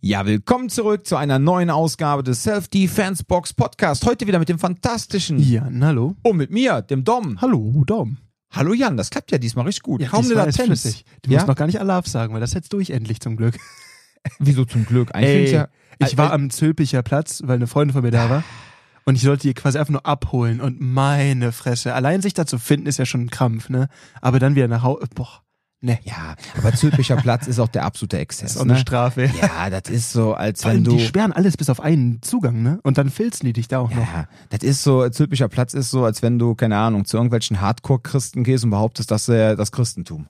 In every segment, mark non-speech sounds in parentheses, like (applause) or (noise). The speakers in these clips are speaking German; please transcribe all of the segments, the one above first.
Ja, willkommen zurück zu einer neuen Ausgabe des Self-Defense Box Podcast. Heute wieder mit dem fantastischen Jan, hallo. und mit mir, dem Dom. Hallo, Dom. Hallo Jan, das klappt ja diesmal richtig gut. Ja, Kaum eine ist Latenz. flüssig. Du ja? musst noch gar nicht Alarv sagen, weil das setzt durch endlich zum Glück. (laughs) Wieso zum Glück? Eigentlich Ey, ja, ich war am Zülpicher Platz, weil eine Freundin von mir da war. Und ich sollte die quasi einfach nur abholen. Und meine Fresse. Allein sich da zu finden, ist ja schon ein Krampf, ne? Aber dann wieder nach Hause. Boah. Ne. ja, aber Zülpicher (laughs) Platz ist auch der absolute Exzess. Das ist auch ne? eine Strafe. Ja, das ist so, als wenn du. die sperren alles bis auf einen Zugang, ne? Und dann filzen die dich da auch noch. Ja, das ist so, Zülpicher Platz ist so, als wenn du, keine Ahnung, zu irgendwelchen Hardcore-Christen gehst und behauptest, das wäre das Christentum.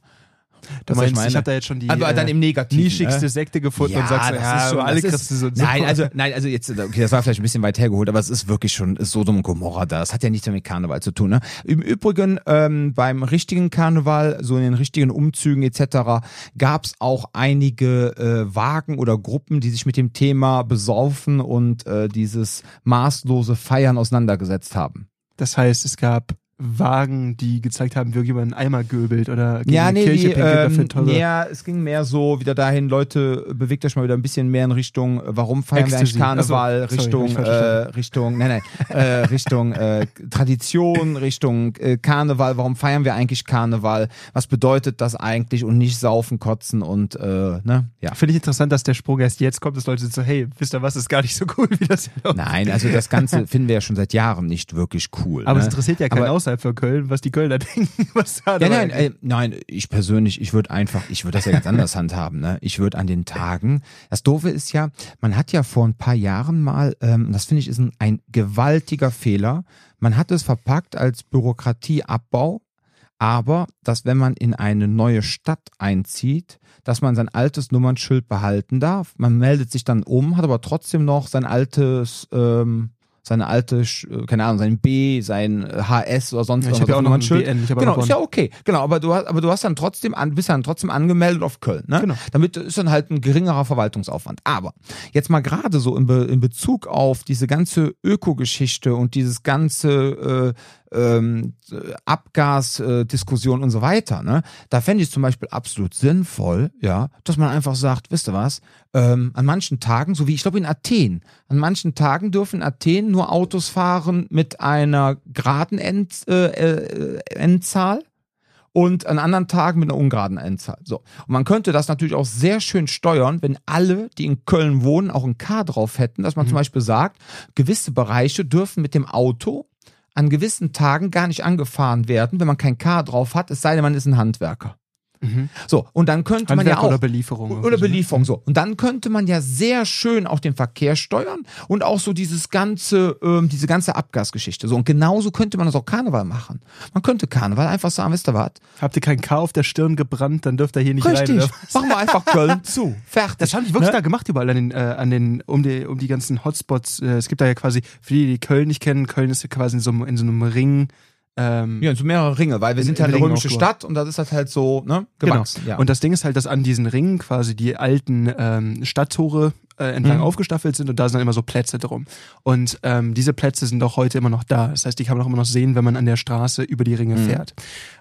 Du Das, ich meinst, ich, meine. habe da jetzt schon die Aber dann im Negativen, nischigste ne? Sekte gefunden und sagst, das ja, ist schon, alle Christen so. Nein, also, nein, also jetzt, okay, das war vielleicht ein bisschen weit hergeholt, aber es ist wirklich schon Sodom und Gomorra da. Das hat ja nichts mit Karneval zu tun. Ne? Im Übrigen, ähm, beim richtigen Karneval, so in den richtigen Umzügen etc., gab es auch einige äh, Wagen oder Gruppen, die sich mit dem Thema Besaufen und äh, dieses maßlose Feiern auseinandergesetzt haben. Das heißt, es gab Wagen, die gezeigt haben, wie jemand einen Eimer göbelt oder gegen Ja, nee, Kirche die, ähm, ja, es ging mehr so wieder dahin, Leute, bewegt euch mal wieder ein bisschen mehr in Richtung, äh, warum feiern Ecstasy. wir eigentlich Karneval, Ach so, sorry, Richtung, falsch äh. Richtung, nein, nein, äh, Richtung äh, Tradition, Richtung äh, Karneval, warum feiern wir eigentlich Karneval, was bedeutet das eigentlich und nicht saufen, kotzen und, äh, ne, ja. Finde ich interessant, dass der Sprung erst jetzt kommt, dass Leute so, hey, wisst ihr was, ist gar nicht so cool, wie das hier. Nein, also das Ganze (laughs) finden wir ja schon seit Jahren nicht wirklich cool. Aber ne? es interessiert ja keinen Aber- außerhalb von Köln, was die Kölner (laughs) denken. Was da Ja, nein, äh, nein, ich persönlich, ich würde einfach, ich würde das ja ganz anders handhaben. Ne? Ich würde an den Tagen, das Doofe ist ja, man hat ja vor ein paar Jahren mal, ähm, das finde ich ist ein, ein gewaltiger Fehler, man hat es verpackt als Bürokratieabbau, aber dass wenn man in eine neue Stadt einzieht, dass man sein altes Nummernschild behalten darf. Man meldet sich dann um, hat aber trotzdem noch sein altes, ähm, seine alte, äh, keine Ahnung, sein B, sein äh, HS oder sonst Ja, ich irgendwas hab ja auch noch ein Nummernschild. BN, ich hab auch genau, noch ist ja okay. Genau, aber du hast, aber du hast dann trotzdem an, bist dann trotzdem angemeldet auf Köln, ne? Genau. Damit ist dann halt ein geringerer Verwaltungsaufwand. Aber jetzt mal gerade so in, Be in Bezug auf diese ganze Ökogeschichte und dieses ganze äh, ähm, Abgasdiskussion äh, und so weiter, ne? Da fände ich zum Beispiel absolut sinnvoll, ja, dass man einfach sagt, wisst ihr was, ähm, an manchen Tagen, so wie ich glaube in Athen, an manchen Tagen dürfen in Athen nur Autos fahren mit einer geraden End, äh, äh, Endzahl und an anderen Tagen mit einer ungeraden Endzahl. So. Und man könnte das natürlich auch sehr schön steuern, wenn alle, die in Köln wohnen, auch ein K drauf hätten, dass man zum Beispiel sagt, gewisse Bereiche dürfen mit dem Auto an gewissen Tagen gar nicht angefahren werden, wenn man kein K drauf hat, es sei denn, man ist ein Handwerker. Mhm. So, und dann könnte man ja Handwerk auch. oder Belieferung. Oder Belieferung, so. Und dann könnte man ja sehr schön auch den Verkehr steuern und auch so dieses ganze, ähm, diese ganze Abgasgeschichte. So, und genauso könnte man das auch Karneval machen. Man könnte Karneval einfach sagen, wisst ihr was? Habt ihr kein K auf der Stirn gebrannt, dann dürft ihr hier nicht rein. Richtig. Oder? (laughs) was? Machen wir einfach Köln zu. Fertig. Das haben die wirklich Ne? da gemacht, überall an den, äh, an den, um die, um die ganzen Hotspots. Äh, es gibt da ja quasi, für die, die Köln nicht kennen, Köln ist ja quasi in so, in so einem Ring. Ähm, Ja, so mehrere Ringe, weil wir In- sind ja in eine Ringen römische. Stadt und das ist halt halt so, ne, Genau. gewachsen. Ja. Und das Ding ist halt, dass an diesen Ringen quasi die alten ähm, Stadttore äh, entlang Mhm. aufgestaffelt sind und da sind dann immer so Plätze drum. Und ähm, diese Plätze sind auch heute immer noch da. Das heißt, die kann man auch immer noch sehen, wenn man an der Straße über die Ringe Mhm. fährt.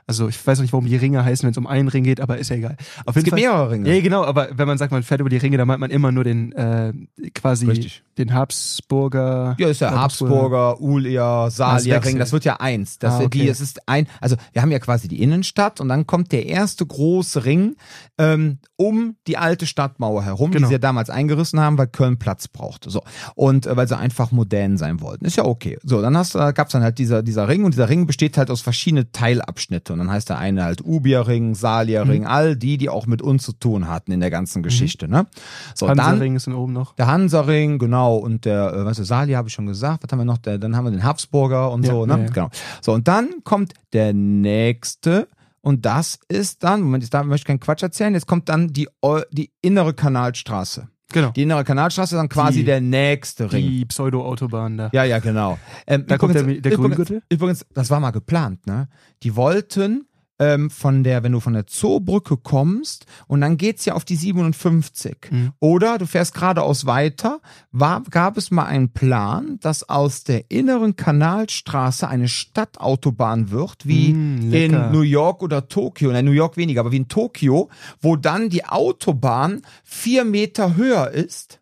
Also ich weiß noch nicht, warum die Ringe heißen, wenn es um einen Ring geht, aber ist ja egal. Auf es gibt mehrere Ringe. Ja, genau, aber wenn man sagt, man fährt über die Ringe, dann meint man immer nur den äh, quasi Richtig. den Habsburger. Ja, ist der Habsburger, Ulia, Salier wechselt. Ring, das wird ja eins. Das Ah, wird die, okay. es ist ein, also wir haben ja quasi die Innenstadt und dann kommt der erste große Ring ähm, um die alte Stadtmauer herum, die Genau. sie ja damals eingerissen haben, weil Köln Platz brauchte. So. Und äh, weil sie einfach modern sein wollten. Ist ja okay. So, dann hast du, gab's dann halt dieser, dieser Ring und dieser Ring besteht halt aus verschiedenen Teilabschnitte. Und dann heißt der eine halt Ubierring, Salierring, Mhm. all die, die auch mit uns zu tun hatten in der ganzen Geschichte. Ne? So, dann Hansaring ist dann oben noch. der Hansaring, genau, und der, äh, was ist Sali, habe ich schon gesagt. Was haben wir noch? Der, dann haben wir den Habsburger und Ja, so, ne? ja, ja. Genau. So, und dann kommt der nächste. Und das ist dann, Moment, jetzt darf, möchte ich keinen Quatsch erzählen, jetzt kommt dann die, die innere Kanalstraße. Genau. Die innere Kanalstraße ist dann quasi Die- der nächste Ring. Die Pseudo-Autobahn da. Ja, ja, genau. Ähm, Da kommt übrigens- der- der übrigens, Grüngürtel? Übrigens, das war mal geplant, ne? Die wollten ähm, von der, wenn du von der Zoobrücke kommst und dann geht's ja auf die 57. Mhm. Oder du fährst geradeaus weiter, war, gab es mal einen Plan, dass aus der inneren Kanalstraße eine Stadtautobahn wird, wie lecker. in New York oder Tokio. Nein, New York weniger, aber wie in Tokio, wo dann die Autobahn vier Meter höher ist.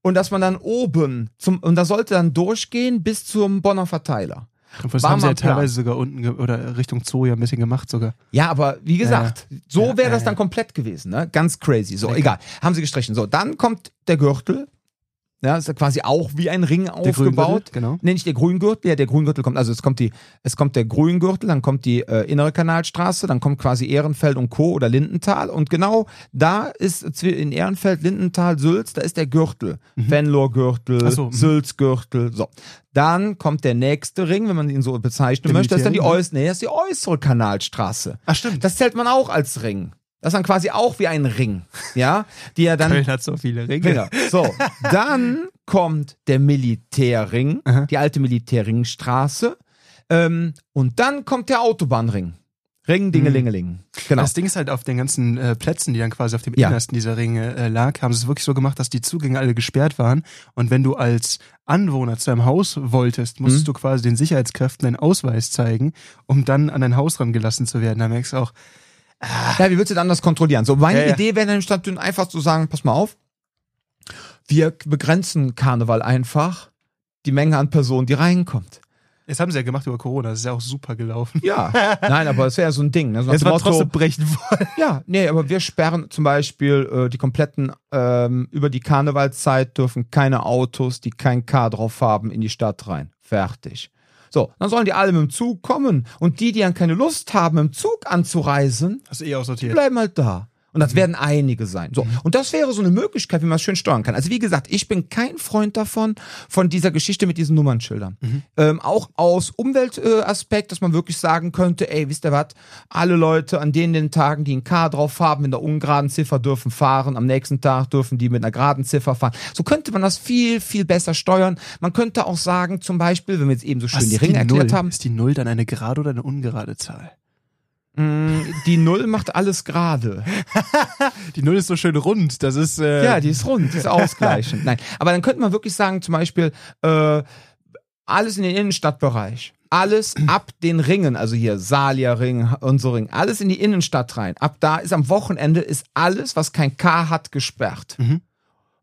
Und dass man dann oben zum, und da sollte dann durchgehen bis zum Bonner Verteiler. Und das War haben sie ja teilweise sogar unten oder Richtung Zoo ja ein bisschen gemacht sogar. Ja, aber wie gesagt, so Ja, wäre ja, das dann komplett gewesen, ne? Ganz crazy. So, Lecker. egal. Haben sie gestrichen. So, dann kommt der Gürtel. Ja, ist ja quasi auch wie ein Ring Der aufgebaut. Genau. Nee, nicht der Grüngürtel, ja, der Grüngürtel kommt, also es kommt die, es kommt der Grüngürtel, dann kommt die äh, innere Kanalstraße, dann kommt quasi Ehrenfeld und Co. oder Lindenthal und genau da ist in Ehrenfeld, Lindenthal, Sülz, da ist der Gürtel. Venlor-Gürtel, Ach so, mhm. Sülz-Gürtel, so. Dann kommt der nächste Ring, wenn man ihn so bezeichnen Der möchte, das ist dann die, Militärring, äuß nee, das ist die äußere Kanalstraße. Ach stimmt. Das zählt man auch als Ring. Das ist dann quasi auch wie ein Ring, ja, die ja dann (laughs) Köln hat so viele Ringe. Genau. So, dann kommt der Militärring, Aha. die alte Militärringstraße. Ähm, und dann kommt der Autobahnring. Ring, Dingelingeling. Genau. Das Ding ist halt auf den ganzen äh, Plätzen, die dann quasi auf dem Ja. Innersten dieser Ringe äh, lag, haben sie es wirklich so gemacht, dass die Zugänge alle gesperrt waren. Und wenn du als Anwohner zu deinem Haus wolltest, musstest Mhm. du quasi den Sicherheitskräften deinen Ausweis zeigen, um dann an dein Haus rangelassen zu werden. Da merkst du auch, Ja, wie willst du dann das kontrollieren? So, meine Ja. Idee wäre dann statt einfach zu sagen, pass mal auf, wir begrenzen Karneval einfach die Menge an Personen, die reinkommt. das haben sie ja gemacht über Corona, das ist ja auch super gelaufen. Ja. (laughs) Nein, aber es wäre ja so ein Ding. Ne? So Es war Motto, trotzdem brechen wollen. (laughs) Ja, nee, aber wir sperren zum Beispiel äh, die kompletten, ähm, über die Karnevalszeit dürfen keine Autos, die kein K drauf haben, in die Stadt rein. Fertig. So, dann sollen die alle mit dem Zug kommen und die, die dann keine Lust haben, mit dem Zug anzureisen, Hast du eh die aussortiert. bleiben halt da. Und das werden einige sein. So. Und das wäre so eine Möglichkeit, wie man es schön steuern kann. Also wie gesagt, ich bin kein Freund davon, von dieser Geschichte mit diesen Nummernschildern. Ähm, auch aus Umweltaspekt, äh, dass man wirklich sagen könnte, ey, wisst ihr was, alle Leute an denen den Tagen, die ein K drauf haben, in der ungeraden Ziffer dürfen fahren, am nächsten Tag dürfen die mit einer geraden Ziffer fahren. So könnte man das viel, viel besser steuern. Man könnte auch sagen, zum Beispiel, wenn wir jetzt eben so schön Was die Ringe erklärt Null? haben, Ist die Null dann eine gerade oder eine ungerade Zahl? Mh, die Null macht alles gerade. (laughs) Die Null ist so schön rund, das ist... Äh, Ja, die ist rund, die ist ausgleichend. (laughs) Nein, aber dann könnte man wirklich sagen, zum Beispiel, äh, alles in den Innenstadtbereich. Alles ab den Ringen, also hier Salia-Ring, unser Ring, alles in die Innenstadt rein. Ab da ist am Wochenende ist alles, was kein K hat, gesperrt. Mhm.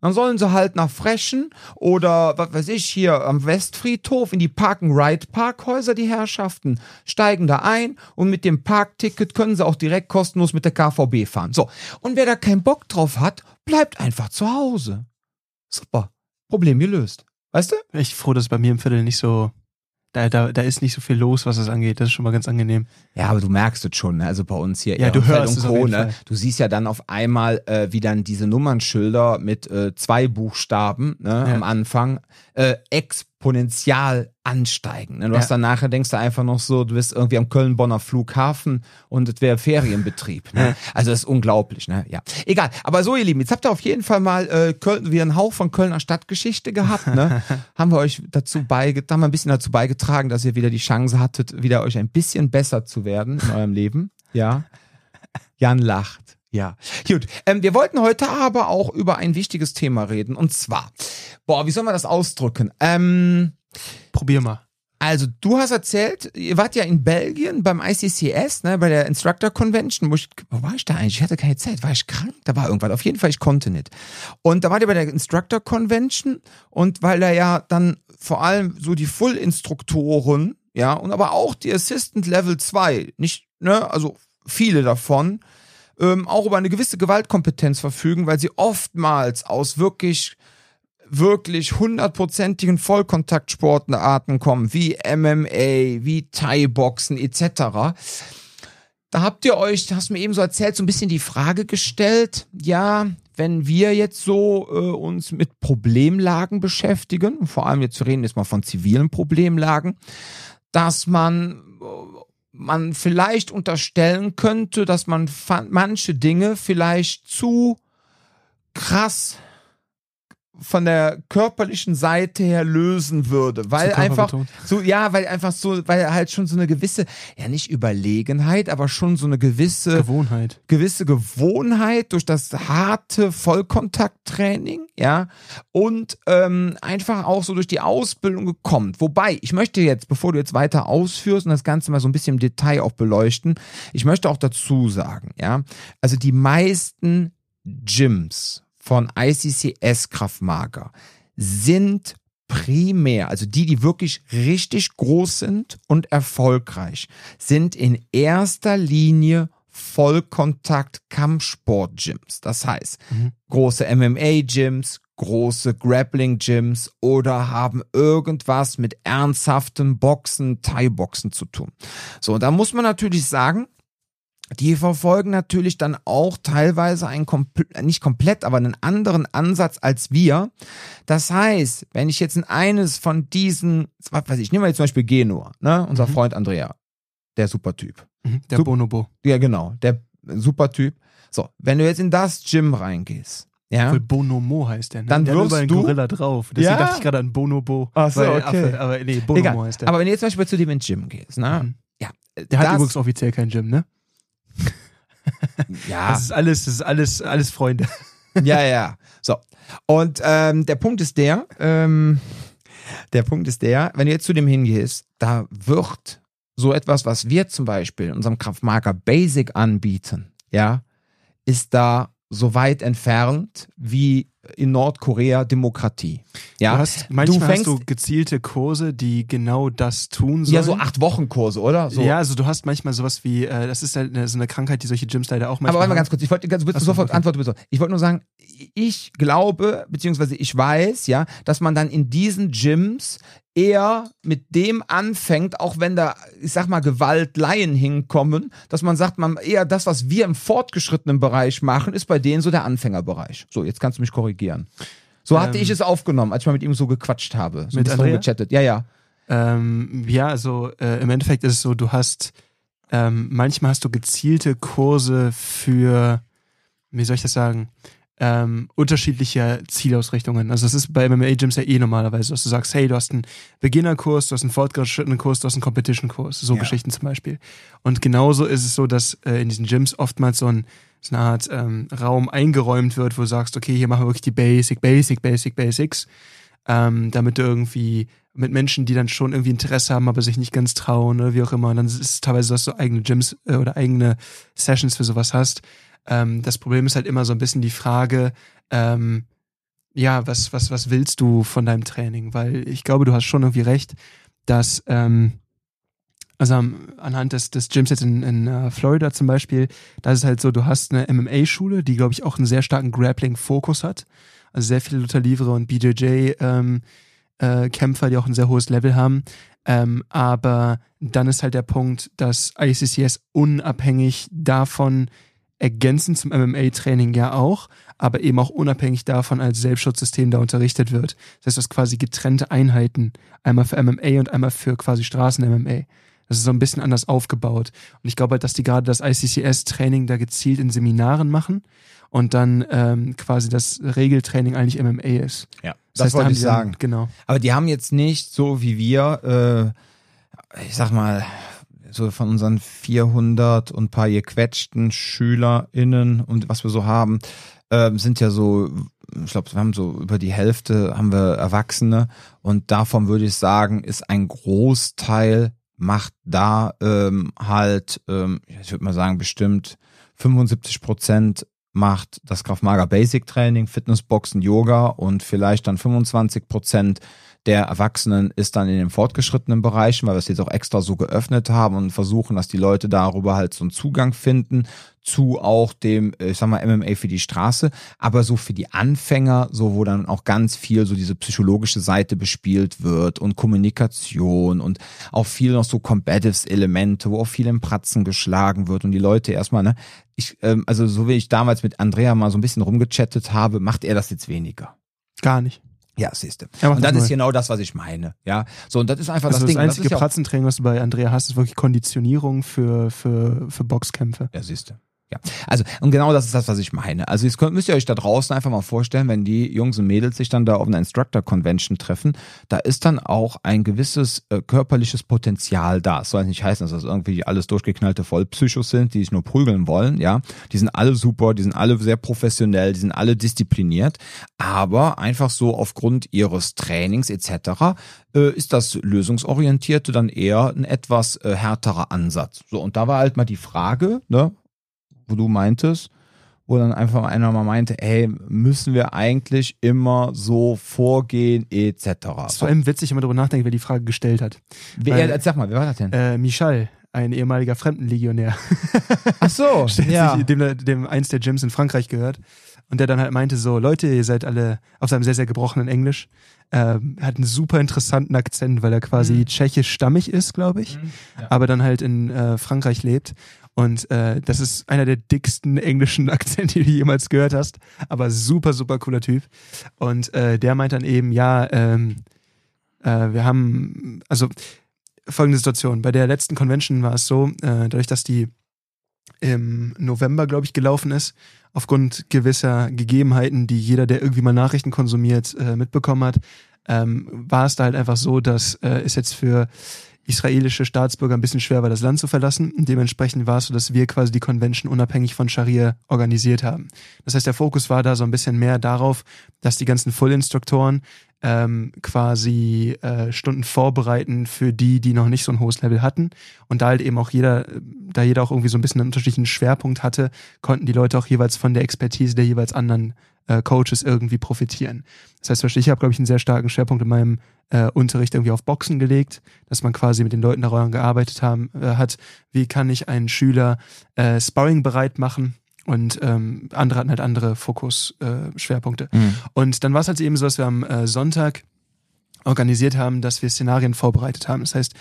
Dann sollen sie halt nach Frechen oder was weiß ich hier am Westfriedhof in die Park-and-Ride-Parkhäuser, die Herrschaften, steigen da ein und mit dem Parkticket können sie auch direkt kostenlos mit der KVB fahren. So. Und wer da keinen Bock drauf hat, bleibt einfach zu Hause. Super. Problem gelöst. Weißt du? Ich froh, dass bei mir im Viertel nicht so... Da, da, da ist nicht so viel los, was das angeht. Das ist schon mal ganz angenehm. Ja, aber du merkst es schon, ne? also bei uns hier. Ja, du hörst und es Co, ne? Du siehst ja dann auf einmal, äh, wie dann diese Nummernschilder mit äh, zwei Buchstaben ne, Ja. am Anfang äh, exponentiell ansteigen. Ne? Du Ja. hast dann nachher, denkst du einfach noch so, du bist irgendwie am Köln-Bonner Flughafen und es wäre Ferienbetrieb. Ne? Also das ist unglaublich. Ne? Ja, egal. Aber so, ihr Lieben, jetzt habt ihr auf jeden Fall mal äh, Köln, wieder einen Hauch von Kölner Stadtgeschichte gehabt. Ne? (laughs) haben wir euch dazu beigetragen, haben wir ein bisschen dazu beigetragen, dass ihr wieder die Chance hattet, wieder euch ein bisschen besser zu werden in eurem Leben. Ja. Jan lacht. Ja, gut. Ähm, wir wollten heute aber auch über ein wichtiges Thema reden. Und zwar, boah, wie soll man das ausdrücken? Ähm, Probier mal. also, du hast erzählt, ihr wart ja in Belgien beim ICCS, ne, bei der Instructor Convention. Wo, ich, wo war ich da eigentlich? Ich hatte keine Zeit. War ich krank? Da war irgendwas. Auf jeden Fall, ich konnte nicht. Und da wart ihr bei der Instructor Convention und weil da ja dann vor allem so die Full-Instruktoren, ja, und aber auch die Assistant Level 2, nicht, ne, also viele davon, ähm, auch über eine gewisse Gewaltkompetenz verfügen, weil sie oftmals aus wirklich wirklich hundertprozentigen Vollkontaktsportarten kommen, wie MMA, wie Thai-Boxen etc. Da habt ihr euch, hast mir eben so erzählt, so ein bisschen die Frage gestellt, ja, wenn wir jetzt so äh, uns mit Problemlagen beschäftigen, vor allem jetzt wir reden jetzt mal von zivilen Problemlagen, dass man man vielleicht unterstellen könnte, dass man manche Dinge vielleicht zu krass von der körperlichen Seite her lösen würde, weil einfach so ja, weil einfach so, weil halt schon so eine gewisse, ja nicht Überlegenheit, aber schon so eine gewisse Gewohnheit. gewisse Gewohnheit durch das harte Vollkontakttraining, ja, und ähm, einfach auch so durch die Ausbildung gekommen. Wobei, ich möchte jetzt, bevor du jetzt weiter ausführst und das Ganze mal so ein bisschen im Detail auch beleuchten, ich möchte auch dazu sagen, ja, also die meisten Gyms von ICCS Kraftmager sind primär, also die, die wirklich richtig groß sind und erfolgreich, sind in erster Linie Vollkontakt-Kampfsport-Gyms. Das heißt, Mhm. große MMA-Gyms, große Grappling-Gyms oder haben irgendwas mit ernsthaftem Boxen, Thai-Boxen zu tun. So, da muss man natürlich sagen, die verfolgen natürlich dann auch teilweise einen kompl nicht komplett, aber einen anderen Ansatz als wir. Das heißt, wenn ich jetzt in eines von diesen, was weiß ich, nehmen wir jetzt zum Beispiel Genua, ne, unser Mhm. Freund Andrea, der super Typ. Mhm. Der Sup- Bonobo. Ja, genau, der super Typ. So, wenn du jetzt in das Gym reingehst, ja, Obwohl Bonomo heißt der, ne? Dann der hat wirst einen du- Gorilla drauf. Deswegen Ja? dachte ich gerade an Bonobo. Ach so, okay. Affe, aber nee, Bonomo egal. heißt der. Aber wenn du jetzt zum Beispiel zu dem ins Gym gehst, ne, Mhm. ja, der hat das, übrigens offiziell kein Gym, ne? (laughs) ja, Das ist alles, das ist alles, alles Freunde. (laughs) Ja, ja. So. Und ähm, der Punkt ist der, ähm, der Punkt ist der, wenn du jetzt zu dem hingehst, da wird so etwas, was wir zum Beispiel in unserem Kraftmarker Basic anbieten, ja, ist da so weit entfernt wie in Nordkorea Demokratie. Ja, du hast, manchmal fängst- hast du gezielte Kurse, die genau das tun sollen. ja, so acht Wochen Kurse, oder? So. Ja, also du hast manchmal sowas wie, äh, das ist halt so eine Krankheit, die solche Gyms leider auch manchmal Aber warte mal ganz kurz, ich wollte so, sofort okay. antworten bitte. Ich wollte nur sagen, ich glaube, beziehungsweise ich weiß, ja, dass man dann in diesen Gyms eher mit dem anfängt, auch wenn da, ich sag mal, Gewaltleien hinkommen, dass man sagt, man eher das, was wir im fortgeschrittenen Bereich machen, ist bei denen so der Anfängerbereich. So, jetzt kannst du mich korrigieren. So hatte Ähm, ich es aufgenommen, als ich mal mit ihm so gequatscht habe. So ein Mit Andrea? rumgechattet. Ja, ja. Ähm, ja, also äh, im Endeffekt ist es so, du hast ähm, manchmal hast du gezielte Kurse für, wie soll ich das sagen, ähm, unterschiedliche Zielausrichtungen. Also das ist bei MMA-Gyms ja eh normalerweise, dass du sagst, hey, du hast einen Beginnerkurs, du hast einen fortgeschrittenen Kurs, du hast einen Competition-Kurs, so Ja. Geschichten zum Beispiel. Und genauso ist es so, dass äh, in diesen Gyms oftmals so, ein, so eine Art ähm, Raum eingeräumt wird, wo du sagst, okay, hier machen wir wirklich die Basic, Basic, Basic, Basics, ähm, damit du irgendwie mit Menschen, die dann schon irgendwie Interesse haben, aber sich nicht ganz trauen oder wie auch immer. Und dann ist es teilweise, dass du eigene Gyms äh, oder eigene Sessions für sowas hast. Ähm, das Problem ist halt immer so ein bisschen die Frage, ähm, ja, was, was, was willst du von deinem Training? Weil ich glaube, du hast schon irgendwie recht, dass, ähm, also anhand des, des Gyms jetzt in, in äh, Florida zum Beispiel, da ist es halt so, du hast eine MMA-Schule, die, glaube ich, auch einen sehr starken Grappling-Fokus hat. Also sehr viele Luther Livre und BJJ ähm, äh, die auch ein sehr hohes Level haben. Ähm, aber dann ist halt der Punkt, dass ICCS unabhängig davon ergänzend zum MMA-Training ja auch, aber eben auch unabhängig davon als Selbstschutzsystem da unterrichtet wird. Das heißt, du hast quasi getrennte Einheiten, einmal für MMA und einmal für quasi Straßen-MMA. Das ist so ein bisschen anders aufgebaut. Und ich glaube halt, dass die gerade das ICCS-Training da gezielt in Seminaren machen und dann ähm, quasi das Regeltraining eigentlich MMA ist. Ja, Das, heißt, da wollte haben ich die dann- sagen. Genau. Aber die haben jetzt nicht so wie wir, äh, ich sag mal, so von unseren 400 und paar gequetschten SchülerInnen und was wir so haben, ähm, sind ja so, ich glaube, wir haben so über die Hälfte haben wir Erwachsene und davon würde ich sagen, ist ein Großteil macht da ähm, halt, ähm, ich würde mal sagen, bestimmt 75 Prozent macht das Kraftmager Basic Training, Fitnessboxen, Yoga und vielleicht dann 25 Prozent der Erwachsenen ist dann in den fortgeschrittenen Bereichen, weil wir es jetzt auch extra so geöffnet haben und versuchen, dass die Leute darüber halt so einen Zugang finden zu auch dem, äh, ich sag mal, MMA für die Straße, aber so für die Anfänger, so wo dann auch ganz viel so diese psychologische Seite bespielt wird und Kommunikation und auch viel noch so Combatives-Elemente, wo auch viel im Pratzen geschlagen wird und die Leute erstmal, ne, ich, ähm, also so wie ich damals mit Andrea mal so ein bisschen rumgechattet habe, macht er das jetzt weniger. Gar nicht. Ja, siehst du. Er macht Und das das ist genau das, was ich meine. Ja, so und das ist einfach Also das das, Ding. einzige das ja, auch- Pratzentraining, was du bei Andrea hast, ist wirklich Konditionierung für, für, für Boxkämpfe. ja, siehst du. Ja, also und genau das ist das, was ich meine. Also jetzt könnt, müsst ihr euch da draußen einfach mal vorstellen, wenn die Jungs und Mädels sich dann da auf einer Instructor Convention treffen, da ist dann auch ein gewisses äh, körperliches Potenzial da. Es soll nicht heißen, dass das irgendwie alles durchgeknallte Vollpsychos sind, die sich nur prügeln wollen, ja. Die sind alle super, die sind alle sehr professionell, die sind alle diszipliniert, aber einfach so aufgrund ihres Trainings etc. Äh, ist das lösungsorientierte dann eher ein etwas äh, härterer Ansatz. So und da war halt mal die Frage, ne, wo du meintest, wo dann einfach einer mal meinte, ey, müssen wir eigentlich immer so vorgehen, etc. Es ist vor allem witzig, wenn man darüber nachdenkt, wer die Frage gestellt hat. Wer, Weil, sag mal, wer war das denn? Äh, Michal, ein ehemaliger Fremdenlegionär. (laughs) Ach so, (laughs) ja. Sich, dem, dem eins der Gyms in Frankreich gehört. Und der dann halt meinte so, Leute, ihr seid alle auf seinem sehr, sehr gebrochenen Englisch. Ähm, hat einen super interessanten Akzent, weil er quasi mhm. tschechisch stammig ist, glaube ich, mhm, ja. aber dann halt in äh, Frankreich lebt. Und äh, das ist einer der dicksten (laughs) englischen Akzente, die du jemals gehört hast. Aber super, super cooler Typ. Und äh, der meint dann eben, ja, ähm, äh, wir haben, also folgende Situation. Bei der letzten Convention war es so, äh, dadurch, dass die im November, glaube ich, gelaufen ist, aufgrund gewisser Gegebenheiten, die jeder, der irgendwie mal Nachrichten konsumiert, äh, mitbekommen hat, ähm, war es da halt einfach so, dass äh, es jetzt für israelische Staatsbürger ein bisschen schwer war, das Land zu verlassen. Dementsprechend war es so, dass wir quasi die Convention unabhängig von Scharia organisiert haben. Das heißt, der Fokus war da so ein bisschen mehr darauf, dass die ganzen Full-Instruktoren ähm, quasi äh, Stunden vorbereiten für die, die noch nicht so ein hohes Level hatten. Und da halt eben auch jeder, da jeder auch irgendwie so ein bisschen einen unterschiedlichen Schwerpunkt hatte, konnten die Leute auch jeweils von der Expertise der jeweils anderen äh, Coaches irgendwie profitieren. Das heißt, ich habe, glaube ich, einen sehr starken Schwerpunkt in meinem äh, Unterricht irgendwie auf Boxen gelegt, dass man quasi mit den Leuten daran gearbeitet haben, äh, hat, wie kann ich einen Schüler äh, Sparring bereit machen, und ähm, andere hatten halt andere Fokus-Schwerpunkte. Äh, mhm. Und dann war es halt eben so, dass wir am äh, Sonntag organisiert haben, dass wir Szenarien vorbereitet haben. Das heißt,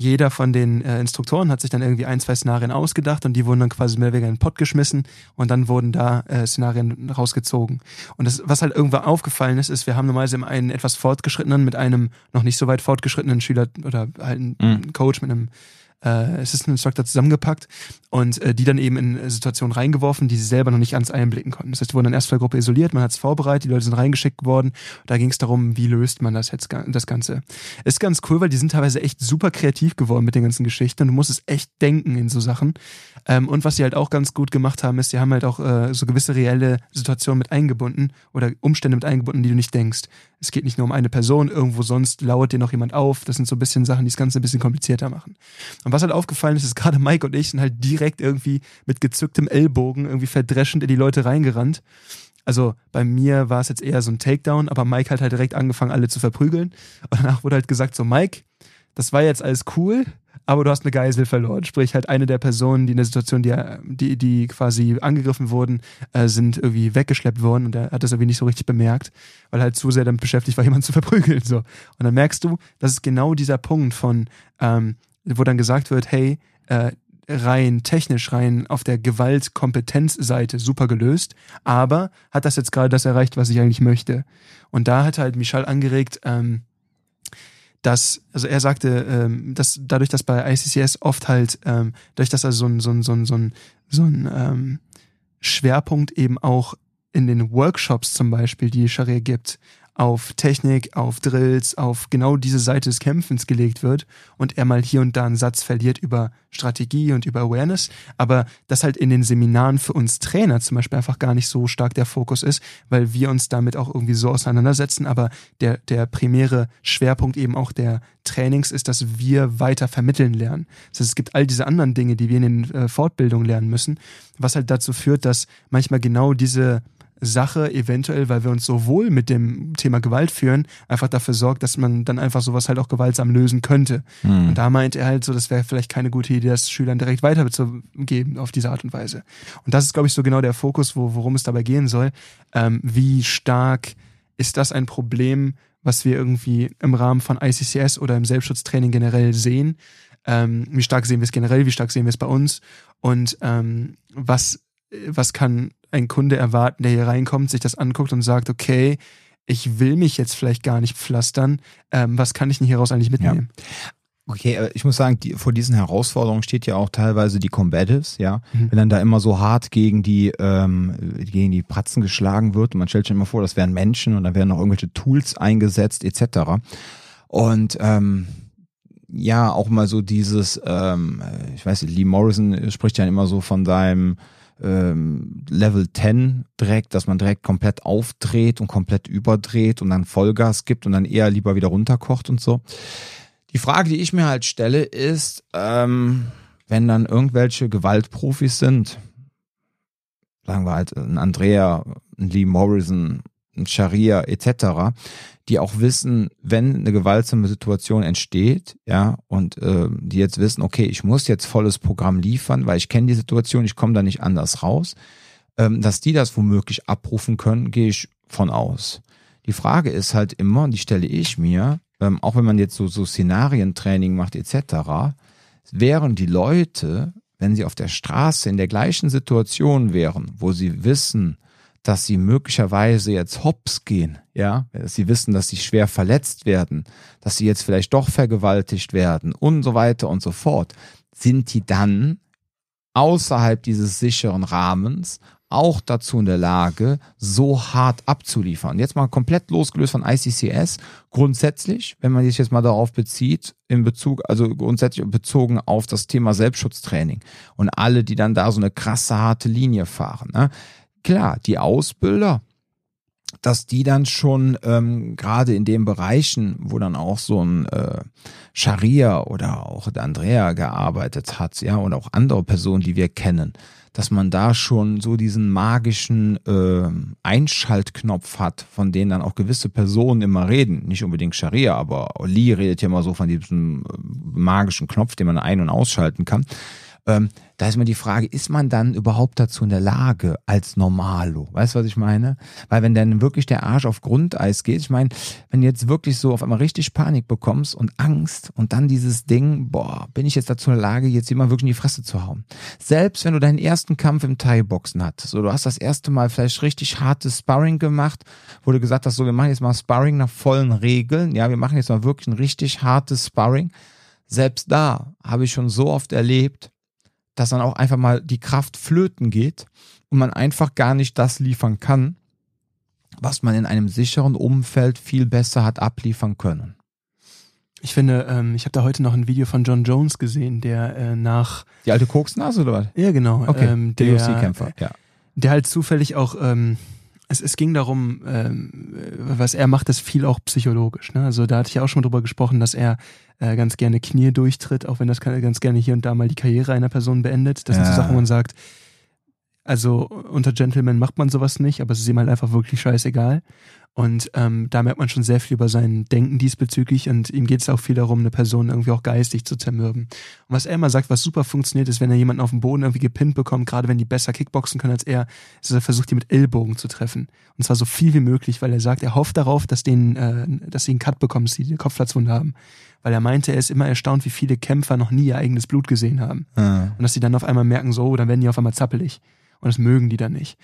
jeder von den äh, Instruktoren hat sich dann irgendwie ein, zwei Szenarien ausgedacht und die wurden dann quasi mehr oder weniger in den Pott geschmissen und dann wurden da äh, Szenarien rausgezogen. Und das, was halt irgendwann aufgefallen ist, ist, wir haben normalerweise einen etwas fortgeschrittenen mit einem noch nicht so weit fortgeschrittenen Schüler oder halt einen mhm. Coach mit einem äh, Assistant Instructor zusammengepackt und äh, die dann eben in Situationen reingeworfen, die sie selber noch nicht ganz einblicken konnten. Das heißt, die wurden dann erst von Gruppe isoliert, man hat es vorbereitet, die Leute sind reingeschickt worden. Da ging es darum, wie löst man das jetzt das Ganze. Ist ganz cool, weil die sind teilweise echt super kreativ geworden mit den ganzen Geschichten und du musst es echt denken in so Sachen. Ähm, und was sie halt auch ganz gut gemacht haben, ist, sie haben halt auch äh, so gewisse reelle Situationen mit eingebunden oder Umstände mit eingebunden, die du nicht denkst. Es geht nicht nur um eine Person, irgendwo sonst lauert dir noch jemand auf. Das sind so ein bisschen Sachen, die das Ganze ein bisschen komplizierter machen. Und was halt aufgefallen ist, ist gerade Mike und ich sind halt direkt irgendwie mit gezücktem Ellbogen irgendwie verdreschend in die Leute reingerannt. Also bei mir war es jetzt eher so ein Takedown, aber Mike hat halt direkt angefangen, alle zu verprügeln. Und danach wurde halt gesagt, so Mike, das war jetzt alles cool, aber du hast eine Geisel verloren. Sprich, halt eine der Personen, die in der Situation, die, die, die quasi angegriffen wurden, äh, sind irgendwie weggeschleppt worden und er hat das irgendwie nicht so richtig bemerkt, weil er halt zu sehr damit beschäftigt war, (laughs) jemanden zu verprügeln. So. Und dann merkst du, das ist genau dieser Punkt von, ähm, wo dann gesagt wird, hey, äh, rein technisch, rein auf der Gewaltkompetenzseite super gelöst, aber hat das jetzt gerade das erreicht, was ich eigentlich möchte? Und da hat halt Michal angeregt, ähm, dass, also er sagte, ähm, dass dadurch, dass bei ICCS oft halt, ähm, dadurch, dass also so ein, so ein, so ein, so ein, so ein ähm, Schwerpunkt eben auch in den Workshops zum Beispiel, die Scharia gibt, auf Technik, auf Drills, auf genau diese Seite des Kämpfens gelegt wird und er mal hier und da einen Satz verliert über Strategie und über Awareness, aber das halt in den Seminaren für uns Trainer zum Beispiel einfach gar nicht so stark der Fokus ist, weil wir uns damit auch irgendwie so auseinandersetzen, aber der, der primäre Schwerpunkt eben auch der Trainings ist, dass wir weiter vermitteln lernen. Das heißt, es gibt all diese anderen Dinge, die wir in den äh, Fortbildungen lernen müssen, was halt dazu führt, dass manchmal genau diese Sache eventuell, weil wir uns so wohl mit dem Thema Gewalt führen, einfach dafür sorgt, dass man dann einfach sowas halt auch gewaltsam lösen könnte. Mhm. Und da meint er halt so, das wäre vielleicht keine gute Idee, das Schülern direkt weiterzugeben auf diese Art und Weise. Und das ist, glaube ich, so genau der Fokus, wo, worum es dabei gehen soll. Ähm, wie stark ist das ein Problem, was wir irgendwie im Rahmen von ICCS oder im Selbstschutztraining generell sehen? Ähm, wie stark sehen wir es generell? Wie stark sehen wir es bei uns? Und ähm, was, was kann ein Kunde erwarten, der hier reinkommt, sich das anguckt und sagt, okay, ich will mich jetzt vielleicht gar nicht pflastern, ähm, was kann ich denn hieraus eigentlich mitnehmen? Ja. Okay, äh, ich muss sagen, die, vor diesen Herausforderungen steht ja auch teilweise die Combatives, ja. Mhm. Wenn dann da immer so hart gegen die, ähm, gegen die Pratzen geschlagen wird und man stellt sich immer vor, das wären Menschen und dann werden noch irgendwelche Tools eingesetzt, etc. Und ähm, ja, auch mal so dieses, ähm, ich weiß nicht, Lee Morrison spricht ja immer so von seinem ähm, Level 10 direkt, dass man direkt komplett aufdreht und komplett überdreht und dann Vollgas gibt und dann eher lieber wieder runterkocht und so. Die Frage, die ich mir halt stelle, ist, ähm, wenn dann irgendwelche Gewaltprofis sind, sagen wir halt ein Andrea, ein Lee Morrison, ein Sharia etc., die auch wissen, wenn eine gewaltsame Situation entsteht, ja, und äh, die jetzt wissen, okay, ich muss jetzt volles Programm liefern, weil ich kenne die Situation, ich komme da nicht anders raus, ähm, dass die das womöglich abrufen können, gehe ich von aus. Die Frage ist halt immer, und die stelle ich mir, ähm, auch wenn man jetzt so, so Szenarientraining macht etc., wären die Leute, wenn sie auf der Straße in der gleichen Situation wären, wo sie wissen, dass sie möglicherweise jetzt hops gehen, ja, dass sie wissen, dass sie schwer verletzt werden, dass sie jetzt vielleicht doch vergewaltigt werden und so weiter und so fort, sind die dann außerhalb dieses sicheren Rahmens auch dazu in der Lage, so hart abzuliefern. Jetzt mal komplett losgelöst von ICCS. Grundsätzlich, wenn man sich jetzt mal darauf bezieht, in Bezug, also grundsätzlich bezogen auf das Thema Selbstschutztraining und alle, die dann da so eine krasse harte Linie fahren. Ne? Klar, die Ausbilder, dass die dann schon ähm, gerade in den Bereichen, wo dann auch so ein äh, Scharia oder auch der Andrea gearbeitet hat, ja, und auch andere Personen, die wir kennen, dass man da schon so diesen magischen äh, Einschaltknopf hat, von denen dann auch gewisse Personen immer reden. Nicht unbedingt Scharia, aber Oli redet ja immer so von diesem äh, magischen Knopf, den man ein- und ausschalten kann. Ähm, da ist immer die Frage, ist man dann überhaupt dazu in der Lage als Normalo? Weißt du, was ich meine? Weil wenn dann wirklich der Arsch auf Grundeis geht, ich meine, wenn du jetzt wirklich so auf einmal richtig Panik bekommst und Angst und dann dieses Ding, boah, bin ich jetzt dazu in der Lage, jetzt jemand wirklich in die Fresse zu hauen? Selbst wenn du deinen ersten Kampf im Thai-Boxen hattest, so du hast das erste Mal vielleicht richtig hartes Sparring gemacht, wo du gesagt hast, so wir machen jetzt mal Sparring nach vollen Regeln, ja, wir machen jetzt mal wirklich ein richtig hartes Sparring. Selbst da habe ich schon so oft erlebt, dass dann auch einfach mal die Kraft flöten geht und man einfach gar nicht das liefern kann, was man in einem sicheren Umfeld viel besser hat abliefern können. Ich finde, ähm, ich habe da heute noch ein Video von John Jones gesehen, der äh, nach die alte Koksnase oder was? Ja, genau. Okay. Ähm, der UFC-Kämpfer. Ja. Der halt zufällig auch ähm, es, es ging darum, ähm, was er macht, ist viel auch psychologisch. Ne? Also da hatte ich auch schon drüber gesprochen, dass er äh, ganz gerne Knie durchtritt, auch wenn das ganz gerne hier und da mal die Karriere einer Person beendet. Das ja. sind so Sachen, wo man sagt, also unter Gentlemen macht man sowas nicht, aber es ist ihm halt einfach wirklich scheißegal. Und ähm, da merkt man schon sehr viel über sein Denken diesbezüglich und ihm geht es auch viel darum, eine Person irgendwie auch geistig zu zermürben. Und was er immer sagt, was super funktioniert, ist, wenn er jemanden auf dem Boden irgendwie gepinnt bekommt, gerade wenn die besser Kickboxen können als er, ist, dass er versucht, die mit Ellbogen zu treffen. Und zwar so viel wie möglich, weil er sagt, er hofft darauf, dass, denen, äh, dass sie einen Cut bekommen, dass sie eine Kopfplatzwunde haben. Weil er meinte, er ist immer erstaunt, wie viele Kämpfer noch nie ihr eigenes Blut gesehen haben. Mhm. Und dass sie dann auf einmal merken, so, dann werden die auf einmal zappelig. Und das mögen die dann nicht.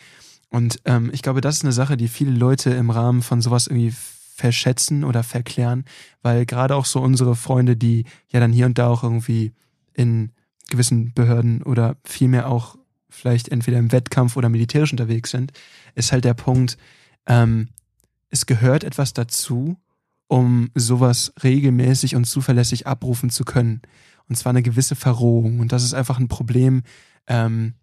Und ähm, ich glaube, das ist eine Sache, die viele Leute im Rahmen von sowas irgendwie verschätzen oder verklären, weil gerade auch so unsere Freunde, die ja dann hier und da auch irgendwie in gewissen Behörden oder vielmehr auch vielleicht entweder im Wettkampf oder militärisch unterwegs sind, ist halt der Punkt, ähm, es gehört etwas dazu, um sowas regelmäßig und zuverlässig abrufen zu können. Und zwar eine gewisse Verrohung. Und das ist einfach ein Problem ähm,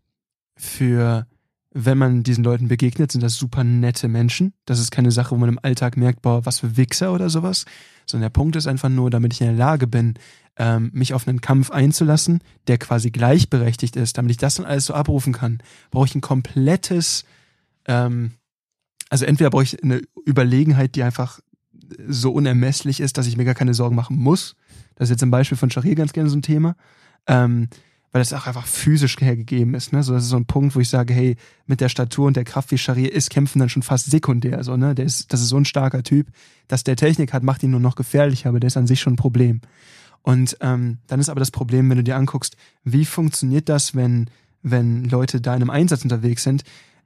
für wenn man diesen Leuten begegnet, sind das super nette Menschen. Das ist keine Sache, wo man im Alltag merkt, boah, was für Wichser oder sowas. Sondern der Punkt ist einfach nur, damit ich in der Lage bin, ähm, mich auf einen Kampf einzulassen, der quasi gleichberechtigt ist, damit ich das dann alles so abrufen kann, brauche ich ein komplettes, ähm, also entweder brauche ich eine Überlegenheit, die einfach so unermesslich ist, dass ich mir gar keine Sorgen machen muss. Das ist jetzt ein Beispiel von Sharia ganz gerne so ein Thema. Ähm, weil das auch einfach physisch hergegeben ist. Ne? So, das ist so ein Punkt, wo ich sage, hey, mit der Statur und der Kraft wie Sharia ist Kämpfen dann schon fast sekundär. So, ne? der ist, das ist so ein starker Typ, dass der Technik hat, macht ihn nur noch gefährlicher, aber der ist an sich schon ein Problem. Und ähm, dann ist aber das Problem, wenn du dir anguckst, wie funktioniert das, wenn, wenn Leute da in einem Einsatz unterwegs sind,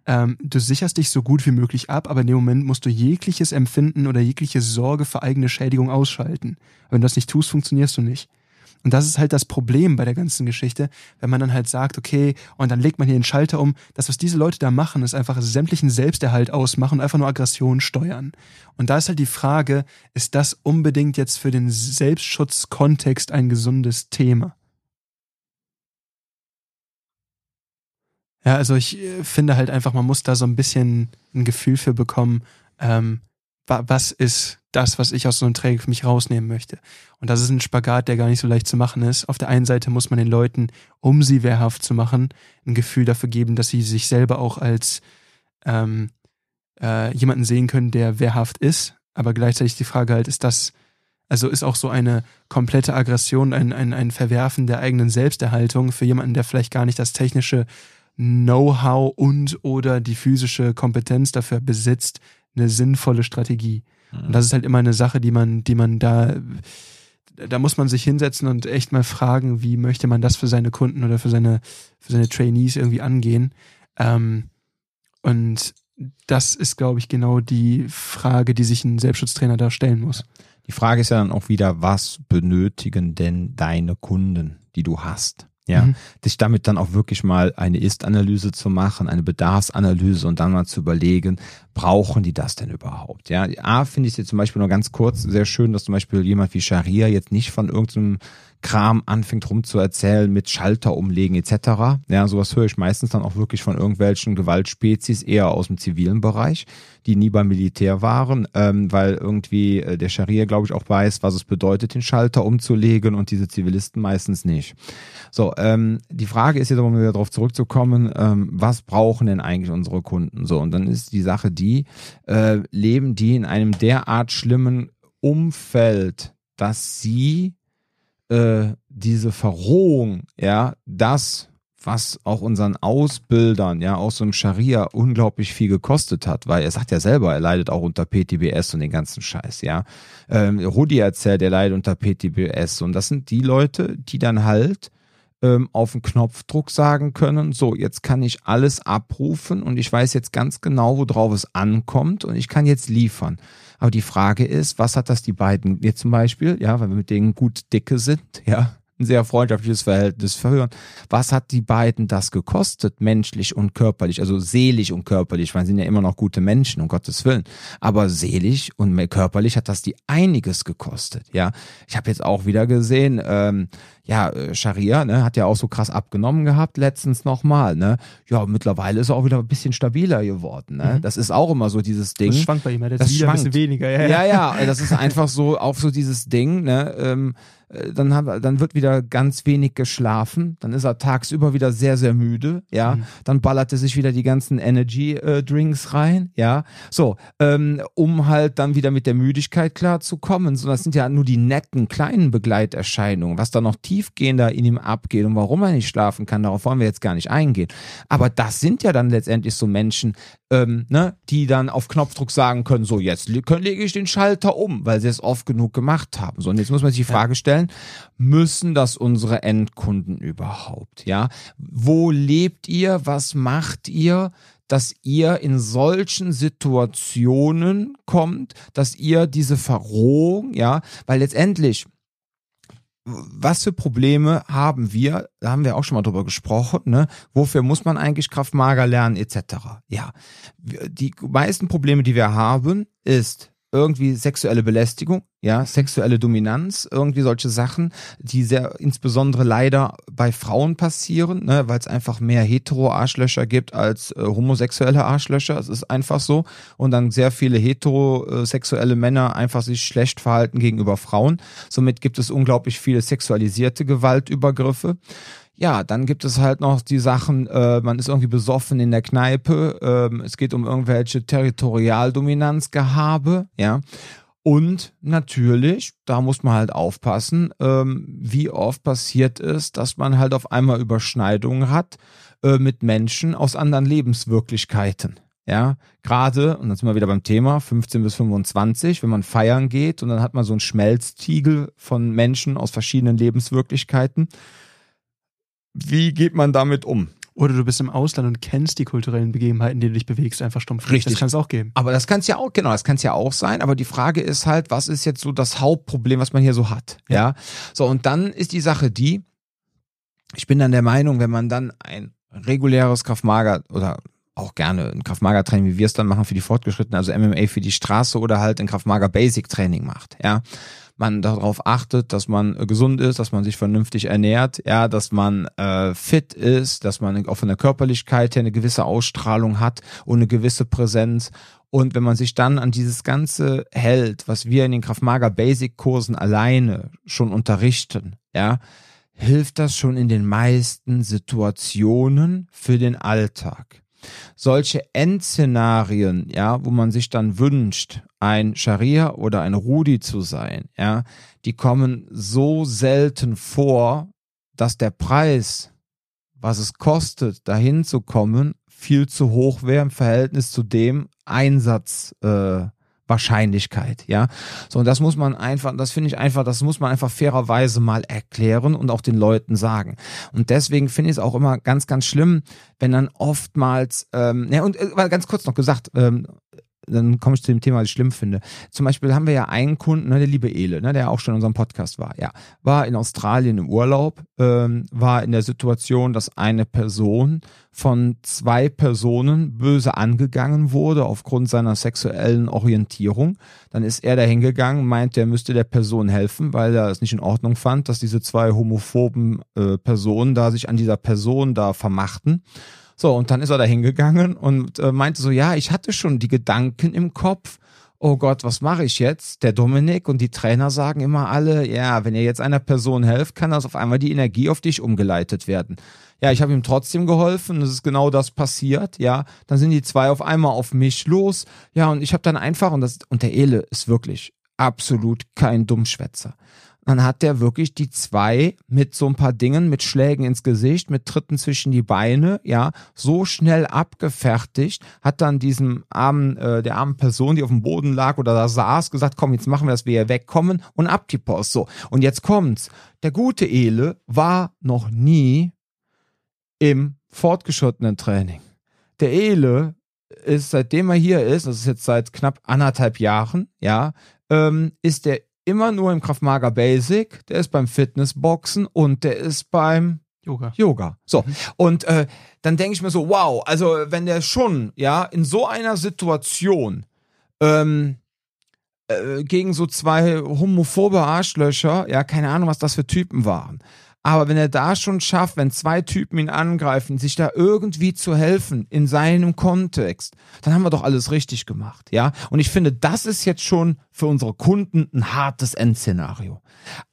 ähm, du sicherst dich so gut wie möglich ab, aber in dem Moment musst du jegliches Empfinden oder jegliche Sorge für eigene Schädigung ausschalten. wenn du das nicht tust, funktionierst du nicht. Und das ist halt das Problem bei der ganzen Geschichte, wenn man dann halt sagt, okay, und dann legt man hier den Schalter um. Das, was diese Leute da machen, ist einfach sämtlichen Selbsterhalt ausmachen und einfach nur Aggression steuern. Und da ist halt die Frage, ist das unbedingt jetzt für den Selbstschutzkontext ein gesundes Thema? Ja, also ich äh, finde halt einfach, man muss da so ein bisschen ein Gefühl für bekommen, ähm, was ist das, was ich aus so einem Training für mich rausnehmen möchte. Und das ist ein Spagat, der gar nicht so leicht zu machen ist. Auf der einen Seite muss man den Leuten, um sie wehrhaft zu machen, ein Gefühl dafür geben, dass sie sich selber auch als ähm, äh, jemanden sehen können, der wehrhaft ist. Aber gleichzeitig die Frage halt, ist das, also ist auch so eine komplette Aggression, ein, ein, ein Verwerfen der eigenen Selbsterhaltung für jemanden, der vielleicht gar nicht das technische Know-how und oder die physische Kompetenz dafür besitzt, eine sinnvolle Strategie. Und das ist halt immer eine Sache, die man, die man da, da muss man sich hinsetzen und echt mal fragen, wie möchte man das für seine Kunden oder für seine, für seine Trainees irgendwie angehen. Ähm, und das ist, glaube ich, genau die Frage, die sich ein Selbstschutztrainer da stellen muss. Die Frage ist ja dann auch wieder, was benötigen denn deine Kunden, die du hast? Ja, mhm. dich damit dann auch wirklich mal eine Ist-Analyse zu machen, eine Bedarfsanalyse und dann mal zu überlegen, brauchen die das denn überhaupt? Ja, A finde ich jetzt zum Beispiel nur ganz kurz sehr schön, dass zum Beispiel jemand wie Scharia jetzt nicht von irgendeinem Kram anfängt rumzuerzählen mit Schalter umlegen etc. Ja, sowas höre ich meistens dann auch wirklich von irgendwelchen Gewaltspezies eher aus dem zivilen Bereich, die nie beim Militär waren, ähm, weil irgendwie äh, der Scharia, glaube ich, auch weiß, was es bedeutet, den Schalter umzulegen und diese Zivilisten meistens nicht. So, ähm, die Frage ist jetzt, um wieder darauf zurückzukommen, ähm, was brauchen denn eigentlich unsere Kunden? So, und dann ist die Sache die, äh, leben die in einem derart schlimmen Umfeld, dass sie äh, diese Verrohung, ja, das, was auch unseren Ausbildern, ja, aus so einem Scharia unglaublich viel gekostet hat, weil er sagt ja selber, er leidet auch unter PTBS und den ganzen Scheiß, ja. Ähm, Rudi erzählt, er leidet unter PTBS und das sind die Leute, die dann halt ähm, auf den Knopfdruck sagen können, so, jetzt kann ich alles abrufen und ich weiß jetzt ganz genau, worauf es ankommt und ich kann jetzt liefern. Aber die Frage ist, was hat das die beiden jetzt zum Beispiel, ja, weil wir mit denen gut dicke sind, ja, ein sehr freundschaftliches Verhältnis verhören. Was hat die beiden das gekostet, menschlich und körperlich, also seelisch und körperlich, weil sie sind ja immer noch gute Menschen, um Gottes Willen. Aber seelisch und körperlich hat das die einiges gekostet, ja. Ich habe jetzt auch wieder gesehen, ähm, ja, äh, Scharia, ne, hat ja auch so krass abgenommen gehabt, letztens nochmal, ne. Ja, mittlerweile ist er auch wieder ein bisschen stabiler geworden, ne. Mhm. Das ist auch immer so dieses Ding. Das schwankt bei ihm, das, das ist wieder schwankt. ein bisschen weniger, ja, ja. Ja, ja, das ist einfach so, auch so dieses Ding, ne, ähm, äh, dann, haben, dann wird wieder ganz wenig geschlafen, dann ist er tagsüber wieder sehr, sehr müde, ja, mhm. dann ballert er sich wieder die ganzen Energy äh, rein, ja, so, ähm, um halt dann wieder mit der Müdigkeit klarzukommen, so, das sind ja nur die netten, kleinen Begleiterscheinungen, was da noch tiefgehender in ihm abgeht und warum er nicht schlafen kann, darauf wollen wir jetzt gar nicht eingehen, aber das sind ja dann letztendlich so Menschen, ähm, ne, die dann auf Knopfdruck sagen können, so jetzt lege ich den Schalter um, weil sie es oft genug gemacht haben. So, und jetzt muss man sich die Frage stellen, müssen das unsere Endkunden überhaupt? Ja, wo lebt ihr? Was macht ihr? dass ihr in solchen Situationen kommt, dass ihr diese Verrohung, ja, weil letztendlich was für Probleme haben wir? Da haben wir auch schon mal drüber gesprochen, ne? Wofür muss man eigentlich Kraftmager lernen, etc. Ja. Die meisten Probleme, die wir haben, ist irgendwie sexuelle Belästigung, ja, sexuelle Dominanz, irgendwie solche Sachen, die sehr insbesondere leider bei Frauen passieren, ne, weil es einfach mehr hetero-Arschlöcher gibt als äh, homosexuelle Arschlöcher. Es ist einfach so. Und dann sehr viele heterosexuelle Männer einfach sich schlecht verhalten gegenüber Frauen. Somit gibt es unglaublich viele sexualisierte Gewaltübergriffe. Ja, dann gibt es halt noch die Sachen, äh, man ist irgendwie besoffen in der Kneipe, ähm, es geht um irgendwelche Territorialdominanzgehabe, ja. Und natürlich, da muss man halt aufpassen, ähm, wie oft passiert es, dass man halt auf einmal Überschneidungen hat äh, mit Menschen aus anderen Lebenswirklichkeiten. Ja, gerade, und dann sind wir wieder beim Thema, 15 bis 25, wenn man feiern geht und dann hat man so einen Schmelztiegel von Menschen aus verschiedenen Lebenswirklichkeiten wie geht man damit um? Oder du bist im Ausland und kennst die kulturellen Begebenheiten, in denen du dich bewegst, einfach stumpf. Richtig. Das kann es auch geben. Aber das kann es ja auch, genau, das kann es ja auch sein. Aber die Frage ist halt, was ist jetzt so das Hauptproblem, was man hier so hat? Ja. So, und dann ist die Sache die, ich bin dann der Meinung, wenn man dann ein reguläres Kraftmager oder auch gerne ein Kraftmager-Training, wie wir es dann machen für die Fortgeschrittenen, also MMA für die Straße oder halt ein Kraftmager-Basic-Training macht, ja. Man darauf achtet, dass man äh, gesund ist, dass man sich vernünftig ernährt, ja, dass man äh, fit ist, dass man auch von der Körperlichkeit her eine gewisse Ausstrahlung hat und eine gewisse Präsenz. Und wenn man sich dann an dieses Ganze hält, was wir in den Kraftmager Basic Kursen alleine schon unterrichten, ja, hilft das schon in den meisten Situationen für den Alltag. Solche Endszenarien, ja, wo man sich dann wünscht, ein Scharia oder ein Rudi zu sein, ja, die kommen so selten vor, dass der Preis, was es kostet, dahin zu kommen, viel zu hoch wäre im Verhältnis zu dem Einsatz, äh, Wahrscheinlichkeit, ja. So, und das muss man einfach, das finde ich einfach, das muss man einfach fairerweise mal erklären und auch den Leuten sagen. Und deswegen finde ich es auch immer ganz, ganz schlimm, wenn dann oftmals, ähm, ja, und äh, ganz kurz noch gesagt, ähm, dann komme ich zu dem Thema, was ich schlimm finde. Zum Beispiel haben wir ja einen Kunden, ne, der liebe Ele, ne, der auch schon in unserem Podcast war. Ja, war in Australien im Urlaub, ähm, war in der Situation, dass eine Person von zwei Personen böse angegangen wurde aufgrund seiner sexuellen Orientierung. Dann ist er da hingegangen, meint, er müsste der Person helfen, weil er es nicht in Ordnung fand, dass diese zwei homophoben äh, Personen da sich an dieser Person da vermachten. So, und dann ist er da hingegangen und äh, meinte so, ja, ich hatte schon die Gedanken im Kopf, oh Gott, was mache ich jetzt? Der Dominik und die Trainer sagen immer alle, ja, wenn ihr jetzt einer Person helft, kann das auf einmal die Energie auf dich umgeleitet werden. Ja, ich habe ihm trotzdem geholfen, es ist genau das passiert, ja. Dann sind die zwei auf einmal auf mich los, ja, und ich habe dann einfach, und das, und der Ele ist wirklich absolut kein Dummschwätzer dann hat der wirklich die zwei mit so ein paar Dingen, mit Schlägen ins Gesicht, mit Tritten zwischen die Beine, ja, so schnell abgefertigt, hat dann diesem armen, äh, der armen Person, die auf dem Boden lag oder da saß, gesagt, komm, jetzt machen wir, dass wir hier wegkommen und ab die Post. So, und jetzt kommt's. Der gute Ele war noch nie im fortgeschrittenen Training. Der Ele ist, seitdem er hier ist, das ist jetzt seit knapp anderthalb Jahren, ja, ähm, ist der immer nur im Kraftmager Basic, der ist beim Fitnessboxen und der ist beim Yoga. Yoga. So. Mhm. Und äh, dann denke ich mir so, wow, also wenn der schon, ja, in so einer Situation ähm, äh, gegen so zwei homophobe Arschlöcher, ja, keine Ahnung, was das für Typen waren, aber wenn er da schon schafft, wenn zwei Typen ihn angreifen, sich da irgendwie zu helfen in seinem Kontext, dann haben wir doch alles richtig gemacht, ja? Und ich finde, das ist jetzt schon für unsere Kunden ein hartes Endszenario.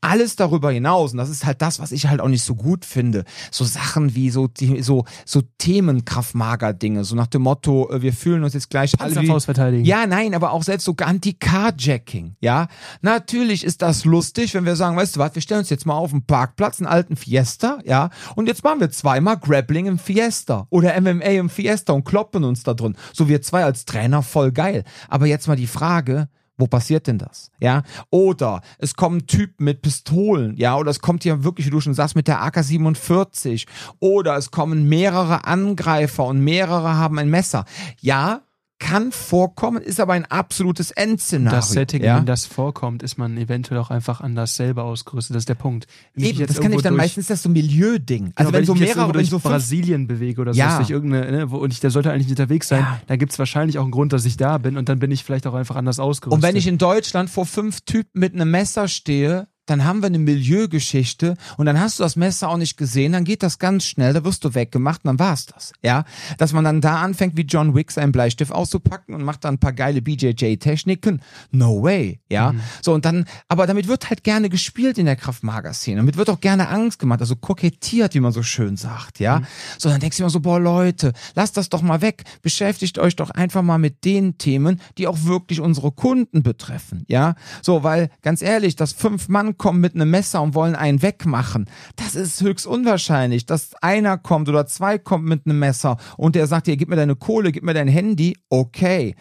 Alles darüber hinaus, und das ist halt das, was ich halt auch nicht so gut finde, so Sachen wie so, die, so, so Themenkraftmager-Dinge, so nach dem Motto, äh, wir fühlen uns jetzt gleich alle wie, verteidigen. Ja, nein, aber auch selbst so Anti-Carjacking, ja? Natürlich ist das lustig, wenn wir sagen, weißt du was, wir stellen uns jetzt mal auf den Parkplatz, einen alten Fiesta, ja? Und jetzt machen wir zweimal Grappling im Fiesta oder MMA im Fiesta und kloppen uns da drin. So wir zwei als Trainer voll geil. Aber jetzt mal die Frage, wo passiert denn das? Ja, oder es kommen Typen mit Pistolen, ja, oder es kommt hier wirklich, wie du schon sagst, mit der AK-47, oder es kommen mehrere Angreifer und mehrere haben ein Messer. Ja, kann vorkommen, ist aber ein absolutes Endszenario. Das Setting, ja? wenn das vorkommt, ist man eventuell auch einfach anders selber ausgerüstet. Das ist der Punkt. Wenn Eben, das kann ich dann durch, meistens das so Milieu-Ding. Also genau, wenn, wenn so mehrere durch so Brasilien bewege oder so, ja. durch irgendeine, ne, wo, und ich, der sollte eigentlich unterwegs sein, ja. dann gibt es wahrscheinlich auch einen Grund, dass ich da bin und dann bin ich vielleicht auch einfach anders ausgerüstet. Und wenn ich in Deutschland vor fünf Typen mit einem Messer stehe, dann haben wir eine Milieugeschichte und dann hast du das Messer auch nicht gesehen, dann geht das ganz schnell, da wirst du weggemacht und dann war's das. Ja, dass man dann da anfängt, wie John Wick seinen Bleistift auszupacken und macht dann ein paar geile BJJ-Techniken. No way. Ja, mhm. so und dann, aber damit wird halt gerne gespielt in der Kraftmager-Szene. Damit wird auch gerne Angst gemacht, also kokettiert, wie man so schön sagt. Ja, mhm. so dann denkst du immer so, boah Leute, lasst das doch mal weg. Beschäftigt euch doch einfach mal mit den Themen, die auch wirklich unsere Kunden betreffen. Ja, so, weil ganz ehrlich, das fünf Mann kommen mit einem Messer und wollen einen wegmachen. Das ist höchst unwahrscheinlich, dass einer kommt oder zwei kommt mit einem Messer und der sagt dir, gib mir deine Kohle, gib mir dein Handy. Okay.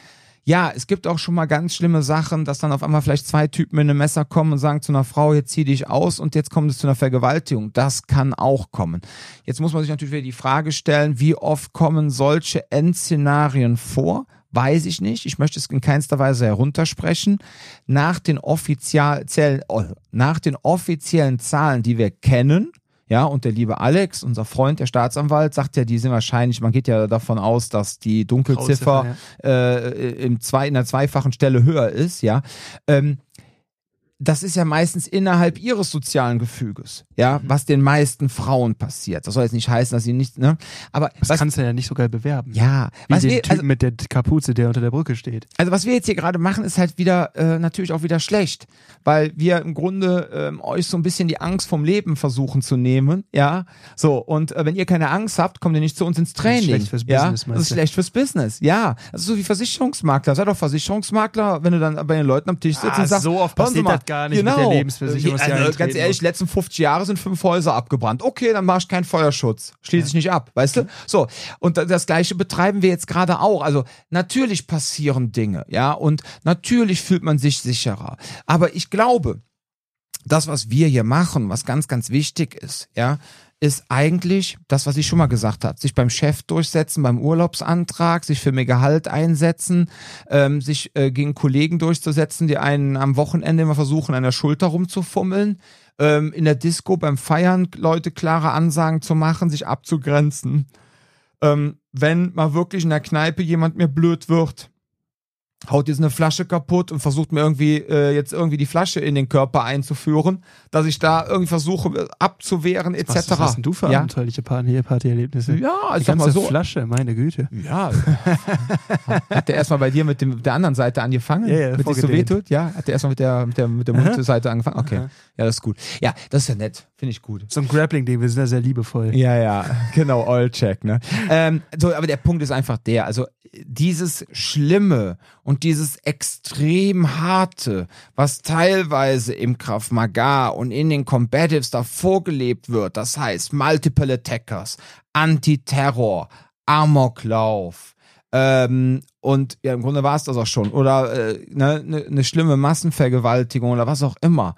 ja, es gibt auch schon mal ganz schlimme Sachen, dass dann auf einmal vielleicht zwei Typen mit einem Messer kommen und sagen zu einer Frau, jetzt zieh dich aus und jetzt kommt es zu einer Vergewaltigung. Das kann auch kommen. Jetzt muss man sich natürlich wieder die Frage stellen, wie oft kommen solche Endszenarien vor? Weiß ich nicht. Ich möchte es in keinster Weise heruntersprechen. Nach den offiziellen, oh, nach den offiziellen Zahlen, die wir kennen, ja, und der liebe Alex, unser Freund, der Staatsanwalt, sagt ja, die sind wahrscheinlich, man geht ja davon aus, dass die Dunkelziffer ja. äh, im zwei, in der zweifachen Stelle höher ist, ja. Ähm, das ist ja meistens innerhalb ihres sozialen Gefüges, ja, mhm. was den meisten Frauen passiert. Das soll jetzt nicht heißen, dass sie nicht, ne, aber das was, kannst du ja nicht so geil bewerben. Ja, wie was den wir, Typen also, mit der Kapuze, der unter der Brücke steht. Also was wir jetzt hier gerade machen, ist halt wieder äh, natürlich auch wieder schlecht, weil wir im Grunde ähm, euch so ein bisschen die Angst vom Leben versuchen zu nehmen, ja, so und äh, wenn ihr keine Angst habt, kommt ihr nicht zu uns ins Training. Das ist schlecht fürs ja? Business. Das ist schlecht fürs Business, ja. Das ist so wie Versicherungsmakler. Sei doch Versicherungsmakler, wenn du dann bei den Leuten am Tisch sitzt ah, und sagst, so oft passiert das gar nicht genau. mit der Lebensversicherung. Also, ganz ehrlich, die letzten 50 Jahre sind fünf Häuser abgebrannt. Okay, dann mach ich keinen Feuerschutz. Schließe ich nicht ab, weißt du? So. Und das Gleiche betreiben wir jetzt gerade auch. Also, natürlich passieren Dinge, ja, und natürlich fühlt man sich sicherer. Aber ich glaube, das, was wir hier machen, was ganz, ganz wichtig ist, ja, ist eigentlich das, was ich schon mal gesagt habe. Sich beim Chef durchsetzen, beim Urlaubsantrag, sich für mehr Gehalt einsetzen, ähm, sich äh, gegen Kollegen durchzusetzen, die einen am Wochenende immer versuchen, an der Schulter rumzufummeln, ähm, in der Disco beim Feiern Leute klare Ansagen zu machen, sich abzugrenzen. Ähm, wenn mal wirklich in der Kneipe jemand mir blöd wird, haut jetzt eine Flasche kaputt und versucht mir irgendwie äh, jetzt irgendwie die Flasche in den Körper einzuführen, dass ich da irgendwie versuche äh, abzuwehren etc. Was, was hast denn du für ja? abenteuerliche Party-Erlebnisse? Ja, also die ganze mal so. Flasche, meine Güte. Ja. (laughs) hat der erstmal bei dir mit, dem, mit der anderen Seite angefangen? Ja, ja, mit sich so wehtut? Ja, hat der erstmal mit der mit der mit der Mundseite angefangen? Okay. Aha. Ja, das ist gut. Ja, das ist ja nett, finde ich gut. So ein Grappling-Ding, wir sind da sehr liebevoll. Ja, ja, genau, All-Check, ne? ähm, so, aber der Punkt ist einfach der, also dieses Schlimme und dieses extrem harte, was teilweise im Krav Maga und in den Combatives da vorgelebt wird, das heißt Multiple Attackers, Antiterror, Amoklauf, ähm, und ja, im Grunde war es das auch schon. Oder äh, ne, ne, ne schlimme Massenvergewaltigung oder was auch immer.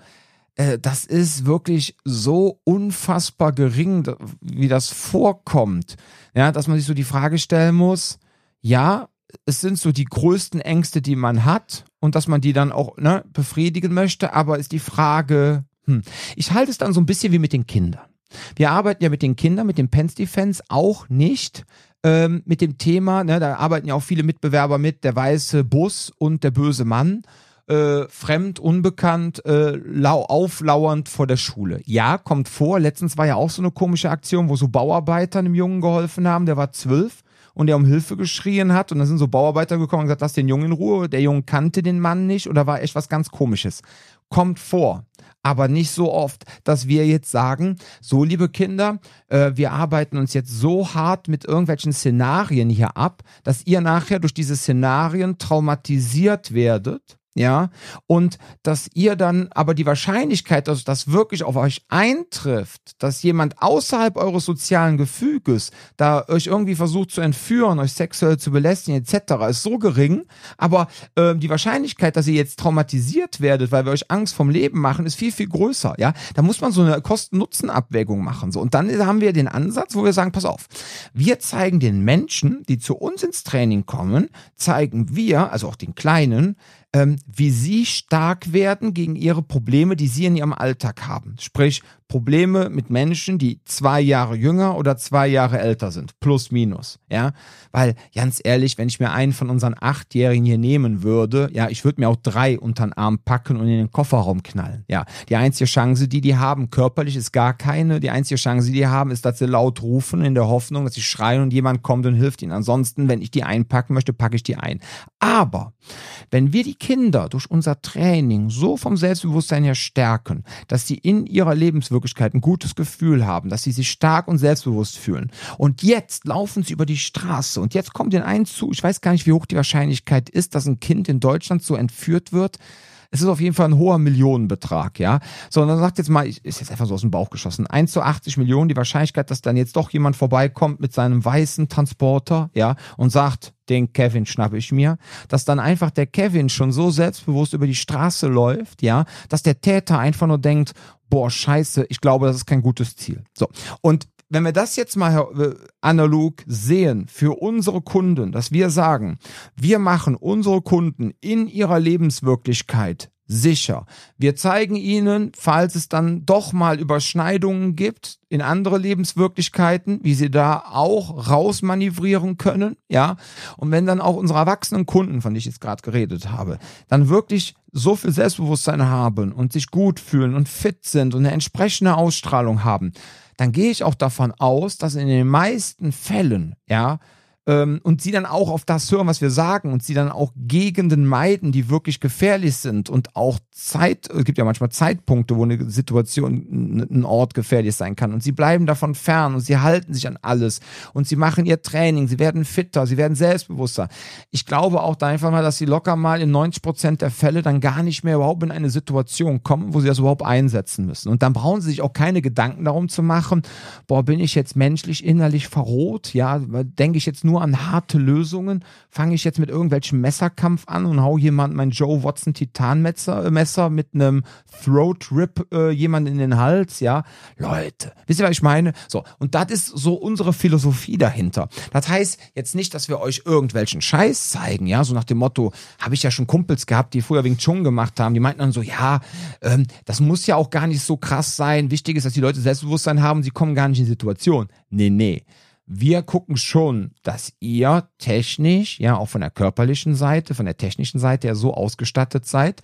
Äh, das ist wirklich so unfassbar gering, wie das vorkommt. Ja, dass man sich so die Frage stellen muss, ja, es sind so die größten Ängste, die man hat und dass man die dann auch ne, befriedigen möchte, aber ist die Frage, hm. ich halte es dann so ein bisschen wie mit den Kindern. Wir arbeiten ja mit den Kindern, mit den Pens Defense auch nicht ähm, mit dem Thema, ne, da arbeiten ja auch viele Mitbewerber mit, der weiße Bus und der böse Mann. Äh, fremd, unbekannt, äh, lau auflauernd vor der Schule. Ja, kommt vor. Letztens war ja auch so eine komische Aktion, wo so Bauarbeiter einem Jungen geholfen haben. Der war zwölf und der um Hilfe geschrien hat und dann sind so Bauarbeiter gekommen und gesagt, lass den Jungen in Ruhe. Der Junge kannte den Mann nicht oder war echt was ganz komisches. Kommt vor. Aber nicht so oft, dass wir jetzt sagen, so liebe Kinder, äh, wir arbeiten uns jetzt so hart mit irgendwelchen Szenarien hier ab, dass ihr nachher durch diese Szenarien traumatisiert werdet ja, und dass ihr dann aber die Wahrscheinlichkeit, dass das wirklich auf euch eintrifft, dass jemand außerhalb eures sozialen Gefüges da euch irgendwie versucht zu entführen, euch sexuell zu belästigen etc., ist so gering, aber äh, die Wahrscheinlichkeit, dass ihr jetzt traumatisiert werdet, weil wir euch Angst vom Leben machen, ist viel, viel größer, ja. Da muss man so eine Kosten-Nutzen-Abwägung machen, so. Und dann haben wir den Ansatz, wo wir sagen, pass auf, wir zeigen den Menschen, die zu uns ins Training kommen, zeigen wir, also auch den Kleinen, ähm, wie sie stark werden gegen ihre Probleme, die sie in ihrem Alltag haben. Sprich, Probleme mit Menschen, die zwei Jahre jünger oder zwei Jahre älter sind. Plus, minus. Ja, weil ganz ehrlich, wenn ich mir einen von unseren Achtjährigen hier nehmen würde, ja, ich würde mir auch drei unter den Arm packen und in den Kofferraum knallen. Ja, die einzige Chance, die die haben, körperlich ist gar keine. Die einzige Chance, die die haben, ist, dass sie laut rufen in der Hoffnung, dass sie schreien und jemand kommt und hilft ihnen. Ansonsten, wenn ich die einpacken möchte, packe ich die ein. Aber wenn wir die Kinder durch unser Training so vom Selbstbewusstsein her stärken, dass sie in ihrer Lebenswirklichkeit ein gutes Gefühl haben, dass sie sich stark und selbstbewusst fühlen. Und jetzt laufen sie über die Straße. Und jetzt kommt den einen zu, ich weiß gar nicht, wie hoch die Wahrscheinlichkeit ist, dass ein Kind in Deutschland so entführt wird, Es ist auf jeden Fall ein hoher Millionenbetrag, ja. So, und dann sagt jetzt mal, ich, ist jetzt einfach so aus dem Bauch geschossen, 1 zu 80 Millionen, die Wahrscheinlichkeit, dass dann jetzt doch jemand vorbeikommt mit seinem weißen Transporter, ja, und sagt, den Kevin schnappe ich mir, dass dann einfach der Kevin schon so selbstbewusst über die Straße läuft, ja, dass der Täter einfach nur denkt, boah, scheiße, ich glaube, das ist kein gutes Ziel. So. Und wenn wir das jetzt mal äh, analog sehen für unsere Kunden, dass wir sagen, wir machen unsere Kunden in ihrer Lebenswirklichkeit sicher. Wir zeigen ihnen, falls es dann doch mal Überschneidungen gibt in andere Lebenswirklichkeiten, wie sie da auch rausmanövrieren können, ja. Und wenn dann auch unsere erwachsenen Kunden, von denen ich jetzt gerade geredet habe, dann wirklich so viel Selbstbewusstsein haben und sich gut fühlen und fit sind und eine entsprechende Ausstrahlung haben, dann gehe ich auch davon aus, dass in den meisten Fällen, ja, ähm, und sie dann auch auf das hören, was wir sagen und sie dann auch Gegenden meiden, die wirklich gefährlich sind und auch Zeit, es gibt ja manchmal Zeitpunkte, wo eine Situation, ein Ort gefährlich sein kann und sie bleiben davon fern und sie halten sich an alles und sie machen ihr Training, sie werden fitter, sie werden selbstbewusster. Ich glaube auch da einfach mal, dass sie locker mal in 90 Prozent der Fälle dann gar nicht mehr überhaupt in eine Situation kommen, wo sie das überhaupt einsetzen müssen. Und dann brauchen sie sich auch keine Gedanken darum zu machen, boah, bin ich jetzt menschlich innerlich verroht? Ja, denke ich jetzt nur nur an harte Lösungen? Fange ich jetzt mit irgendwelchem Messerkampf an und hau jemand mein Joe Watson Titanmesser äh, Messer mit einem Throat Rip äh, jemand in den Hals? Ja, Leute, wisst ihr, was ich meine? So, und das ist so unsere Philosophie dahinter. Das heißt jetzt nicht, dass wir euch irgendwelchen Scheiß zeigen, ja, so nach dem Motto, habe ich ja schon Kumpels gehabt, die früher wegen Chung gemacht haben, die meinten dann so, ja, ähm, das muss ja auch gar nicht so krass sein. Wichtig ist, dass die Leute Selbstbewusstsein haben, sie kommen gar nicht in die Situation. Nee, nee wir gucken schon, dass ihr technisch, ja, auch von der körperlichen Seite, von der technischen Seite ja so ausgestattet seid,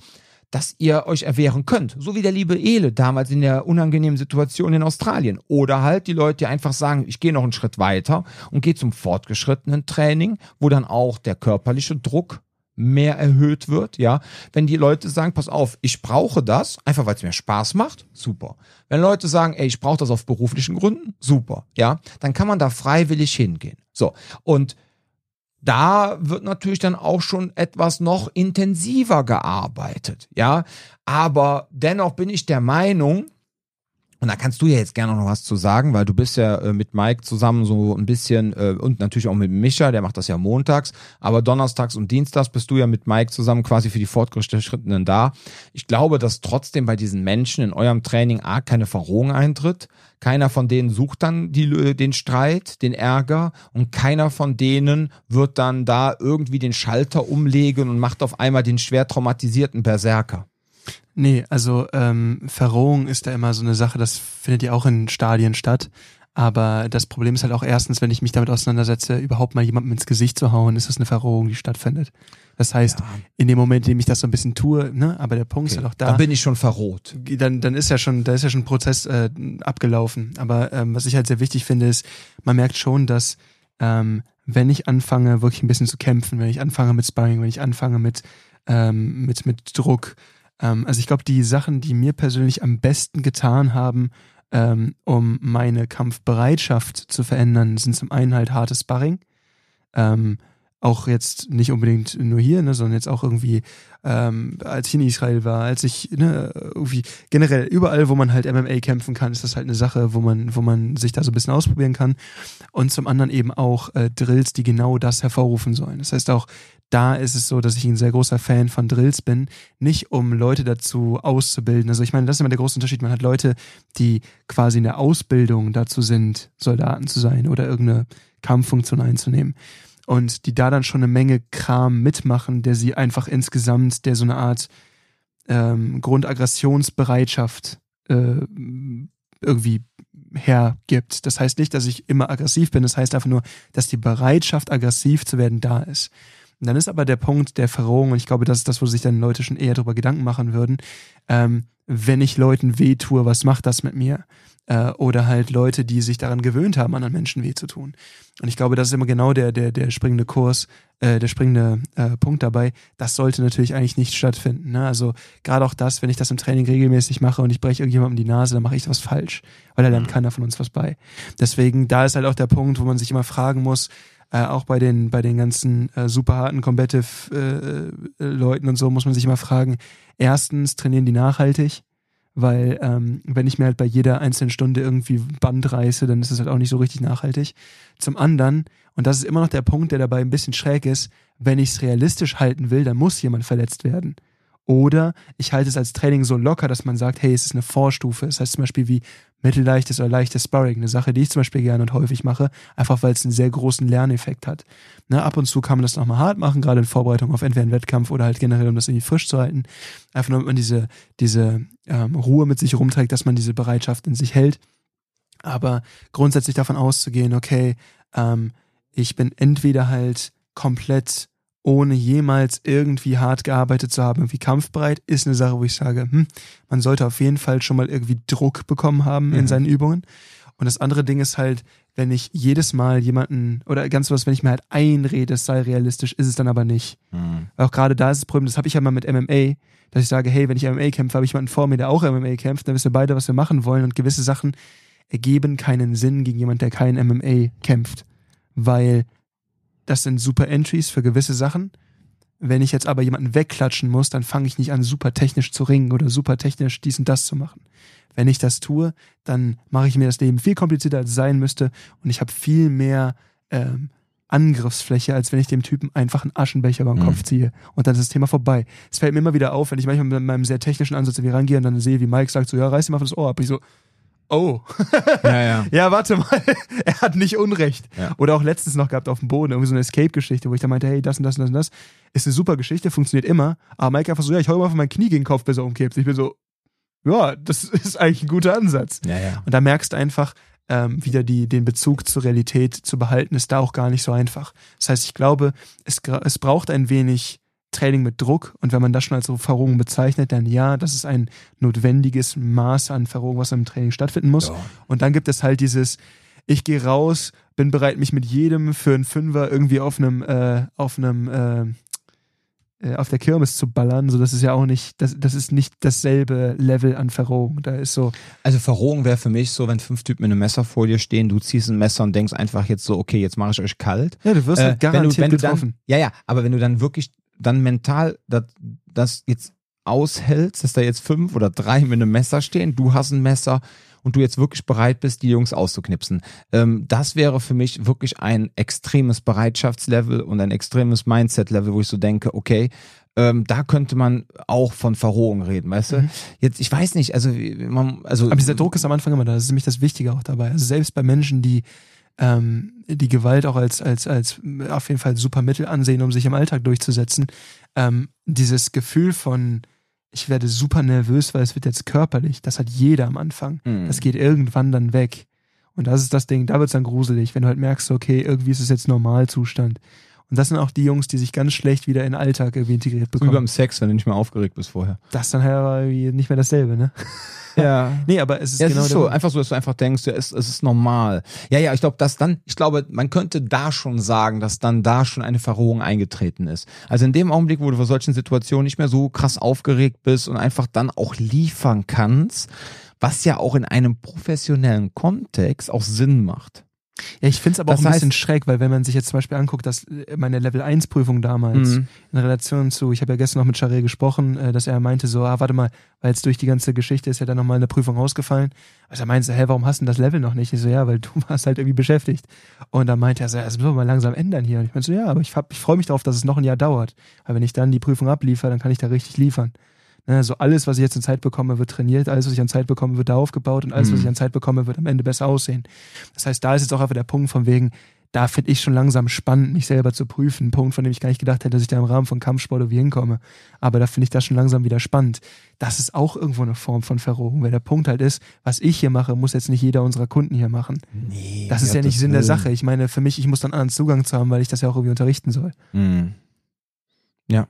dass ihr euch erwehren könnt. So wie der liebe Ele damals in der unangenehmen Situation in Australien. Oder halt die Leute, die einfach sagen, ich gehe noch einen Schritt weiter und gehe zum fortgeschrittenen Training, wo dann auch der körperliche Druck mehr erhöht wird, ja. Wenn die Leute sagen, pass auf, ich brauche das, einfach weil es mir Spaß macht, super. Wenn Leute sagen, ey, ich brauche das auf beruflichen Gründen, super, ja, dann kann man da freiwillig hingehen. So, und da wird natürlich dann auch schon etwas noch intensiver gearbeitet, ja. Aber dennoch bin ich der Meinung, und da kannst du ja jetzt gerne noch was zu sagen, weil du bist ja äh, mit Mike zusammen so ein bisschen äh, und natürlich auch mit Micha, der macht das ja montags, aber donnerstags und dienstags bist du ja mit Mike zusammen quasi für die Fortgeschrittenen da. Ich glaube, dass trotzdem bei diesen Menschen in eurem Training A keine Verrohung eintritt. Keiner von denen sucht dann die, den Streit, den Ärger und keiner von denen wird dann da irgendwie den Schalter umlegen und macht auf einmal den schwer traumatisierten Berserker. Nee, also ähm, Verrohung ist da immer so eine Sache, das findet ja auch in Stadien statt. Aber das Problem ist halt auch erstens, wenn ich mich damit auseinandersetze, überhaupt mal jemandem ins Gesicht zu hauen, ist das eine Verrohung, die stattfindet. Das heißt, ja. in dem Moment, in dem ich das so ein bisschen tue, ne, aber der Punkt okay. ist halt auch da. Dann bin ich schon verroht. Dann, dann ist ja schon, da ist ja schon ein Prozess äh, abgelaufen. Aber ähm, was ich halt sehr wichtig finde, ist, man merkt schon, dass ähm, wenn ich anfange, wirklich ein bisschen zu kämpfen, wenn ich anfange mit Sparring, wenn ich anfange mit, ähm, mit, mit Druck, ähm, also ich glaube, die Sachen, die mir persönlich am besten getan haben, ähm, um meine Kampfbereitschaft zu verändern, sind zum einen halt hartes Sparring. Ähm, auch jetzt nicht unbedingt nur hier, ne, sondern jetzt auch irgendwie, ähm, als ich in Israel war, als ich, ne, irgendwie generell überall, wo man halt MMA kämpfen kann, ist das halt eine Sache, wo man, wo man sich da so ein bisschen ausprobieren kann. Und zum anderen eben auch äh, Drills, die genau das hervorrufen sollen. Das heißt auch, da ist es so, dass ich ein sehr großer Fan von Drills bin, nicht um Leute dazu auszubilden. Also ich meine, das ist immer der große Unterschied. Man hat Leute, die quasi in der Ausbildung dazu sind, Soldaten zu sein oder irgendeine Kampffunktion einzunehmen und die da dann schon eine Menge Kram mitmachen, der sie einfach insgesamt, der so eine Art ähm, Grundaggressionsbereitschaft äh, irgendwie hergibt. Das heißt nicht, dass ich immer aggressiv bin, das heißt einfach nur, dass die Bereitschaft, aggressiv zu werden, da ist. Und dann ist aber der Punkt der Verrohung, und ich glaube, das ist das, wo sich dann Leute schon eher darüber Gedanken machen würden, ähm, wenn ich Leuten weh tue, was macht das mit mir? Äh, oder halt Leute, die sich daran gewöhnt haben, anderen Menschen weh zu tun. Und ich glaube, das ist immer genau der, der, der springende Kurs, äh, der springende äh, Punkt dabei. Das sollte natürlich eigentlich nicht stattfinden. Ne? Also gerade auch das, wenn ich das im Training regelmäßig mache und ich breche irgendjemandem die Nase, dann mache ich was falsch, weil da lernt mhm. keiner von uns was bei. Deswegen, da ist halt auch der Punkt, wo man sich immer fragen muss, Äh, auch bei den, bei den ganzen äh, super harten Combative-Leuten äh, und so muss man sich immer fragen, erstens trainieren die nachhaltig, weil ähm, wenn ich mir halt bei jeder einzelnen Stunde irgendwie Band reiße, dann ist es halt auch nicht so richtig nachhaltig. Zum anderen, und das ist immer noch der Punkt, der dabei ein bisschen schräg ist, wenn ich es realistisch halten will, dann muss jemand verletzt werden. Oder ich halte es als Training so locker, dass man sagt, hey, es ist eine Vorstufe. Das heißt zum Beispiel wie mittelleichtes oder leichtes Sparring, eine Sache, die ich zum Beispiel gerne und häufig mache, einfach weil es einen sehr großen Lerneffekt hat. Ne, ab und zu kann man das nochmal hart machen, gerade in Vorbereitung auf entweder einen Wettkampf oder halt generell, um das irgendwie frisch zu halten. Einfach nur, damit man diese, diese ähm, Ruhe mit sich rumträgt, dass man diese Bereitschaft in sich hält. Aber grundsätzlich davon auszugehen, okay, ähm, ich bin entweder halt komplett ohne jemals irgendwie hart gearbeitet zu haben, irgendwie kampfbereit, ist eine Sache, wo ich sage, hm, man sollte auf jeden Fall schon mal irgendwie Druck bekommen haben mhm. in seinen Übungen. Und das andere Ding ist halt, wenn ich jedes Mal jemanden, oder ganz was, wenn ich mir halt einrede, es sei realistisch, ist es dann aber nicht. Mhm. Auch gerade da ist das Problem, das habe ich ja mal mit MMA, dass ich sage, hey, wenn ich MMA kämpfe, habe ich jemanden vor mir, der auch MMA kämpft, dann wissen wir beide, was wir machen wollen und gewisse Sachen ergeben keinen Sinn gegen jemanden, der kein MMA kämpft. Weil das sind super Entries für gewisse Sachen. Wenn ich jetzt aber jemanden wegklatschen muss, dann fange ich nicht an, super technisch zu ringen oder super technisch dies und das zu machen. Wenn ich das tue, dann mache ich mir das Leben viel komplizierter, als es sein müsste und ich habe viel mehr ähm, Angriffsfläche, als wenn ich dem Typen einfach einen Aschenbecher über den mhm. Kopf ziehe und dann ist das Thema vorbei. Es fällt mir immer wieder auf, wenn ich manchmal mit meinem sehr technischen Ansatz irgendwie rangehe und dann sehe, wie Mike sagt so, ja, reiß dir mal das Ohr ab. Ich so, oh. Ja, ja. (laughs) ja, warte mal, (laughs) er hat nicht Unrecht. Ja. Oder auch letztens noch gehabt auf dem Boden, irgendwie so eine Escape-Geschichte, wo ich dann meinte, hey, das und das und das und das. Ist eine super Geschichte, funktioniert immer. Aber Mike einfach so, ja, ich hau immer von meinem Knie gegen den Kopf, bis er umkippt. Ich bin so, ja, das (laughs) ist eigentlich ein guter Ansatz. Ja, ja. Und da merkst du einfach, ähm, wieder die, den Bezug zur Realität zu behalten, ist da auch gar nicht so einfach. Das heißt, ich glaube, es, es braucht ein wenig Training mit Druck. Und wenn man das schon als so Verrohung bezeichnet, dann ja, das ist ein notwendiges Maß an Verrohung, was im Training stattfinden muss. Ja. Und dann gibt es halt dieses, ich gehe raus, bin bereit, mich mit jedem für einen Fünfer irgendwie auf einem, äh, auf einem, äh, äh, auf der Kirmes zu ballern, so das ist ja auch nicht, das, das ist nicht dasselbe Level an Verrohung. Da ist so. Also Verrohung wäre für mich so, wenn fünf Typen in einer Messerfolie stehen, du ziehst ein Messer und denkst einfach jetzt so, okay, jetzt mache ich euch kalt. Ja, du wirst äh, halt garantiert wenn du, wenn getroffen. Du dann, ja, ja, aber wenn du dann wirklich dann mental das, das jetzt aushältst, dass da jetzt fünf oder drei mit einem Messer stehen, du hast ein Messer und du jetzt wirklich bereit bist, die Jungs auszuknipsen. Ähm, das wäre für mich wirklich ein extremes Bereitschaftslevel und ein extremes Mindset-Level, wo ich so denke, okay, ähm, da könnte man auch von Verrohung reden, weißt du? Mhm. Jetzt, ich weiß nicht, also, man, also. Aber dieser Druck ist am Anfang immer da, das ist nämlich das Wichtige auch dabei. Also selbst bei Menschen, die ähm, die Gewalt auch als, als, als auf jeden Fall super Mittel ansehen, um sich im Alltag durchzusetzen. Ähm, dieses Gefühl von, ich werde super nervös, weil es wird jetzt körperlich, das hat jeder am Anfang. Mhm. Das geht irgendwann dann weg. Und das ist das Ding, da wird es dann gruselig, wenn du halt merkst, okay, irgendwie ist es jetzt Normalzustand. Und das sind auch die Jungs, die sich ganz schlecht wieder in den Alltag irgendwie integriert bekommen. Wie beim Sex, wenn du nicht mehr aufgeregt bist vorher. Das ist dann halt nicht mehr dasselbe, ne? (laughs) Ja. nee, aber es ist ja, genau es ist so, einfach so, dass du einfach denkst, ja, es, es ist normal. Ja, ja, ich glaube, dass dann, ich glaube, man könnte da schon sagen, dass dann da schon eine Verrohung eingetreten ist. Also in dem Augenblick, wo du vor solchen Situationen nicht mehr so krass aufgeregt bist und einfach dann auch liefern kannst, was ja auch in einem professionellen Kontext auch Sinn macht. Ja, ich finde es aber das auch ein bisschen schräg, weil wenn man sich jetzt zum Beispiel anguckt, dass äh, meine Level 1 Prüfung damals mhm. in Relation zu, ich habe ja gestern noch mit Charé gesprochen, äh, dass er meinte so, ah, warte mal, weil jetzt durch die ganze Geschichte ist ja dann nochmal eine Prüfung rausgefallen. Also er meinte so, hä, warum hast du das Level noch nicht? Ich so, ja, weil (laughs) du warst halt irgendwie beschäftigt. Und dann meinte er so, ja, das müssen wir mal langsam ändern hier. Und ich meinte so, ja, aber ich, ich freue mich darauf, dass es noch ein Jahr dauert. Weil wenn ich dann die Prüfung abliefer, dann kann ich da richtig liefern. Ne, so alles, was ich jetzt in Zeit bekomme, wird trainiert, alles, was ich an Zeit bekomme, wird da aufgebaut und alles, mhm. was ich an Zeit bekomme, wird am Ende besser aussehen. Das heißt, da ist jetzt auch einfach der Punkt von wegen, da finde ich schon langsam spannend, mich selber zu prüfen. Ein Punkt, von dem ich gar nicht gedacht hätte, dass ich da im Rahmen von Kampfsport irgendwie hinkomme. Aber da finde ich das schon langsam wieder spannend. Das ist auch irgendwo eine Form von Verrohung, weil der Punkt halt ist, was ich hier mache, muss jetzt nicht jeder unserer Kunden hier machen. Nee, das ist ja nicht Sinn will. der Sache. Ich meine, für mich, ich muss dann anderen Zugang zu haben, weil ich das ja auch irgendwie unterrichten soll. Mhm. Ja.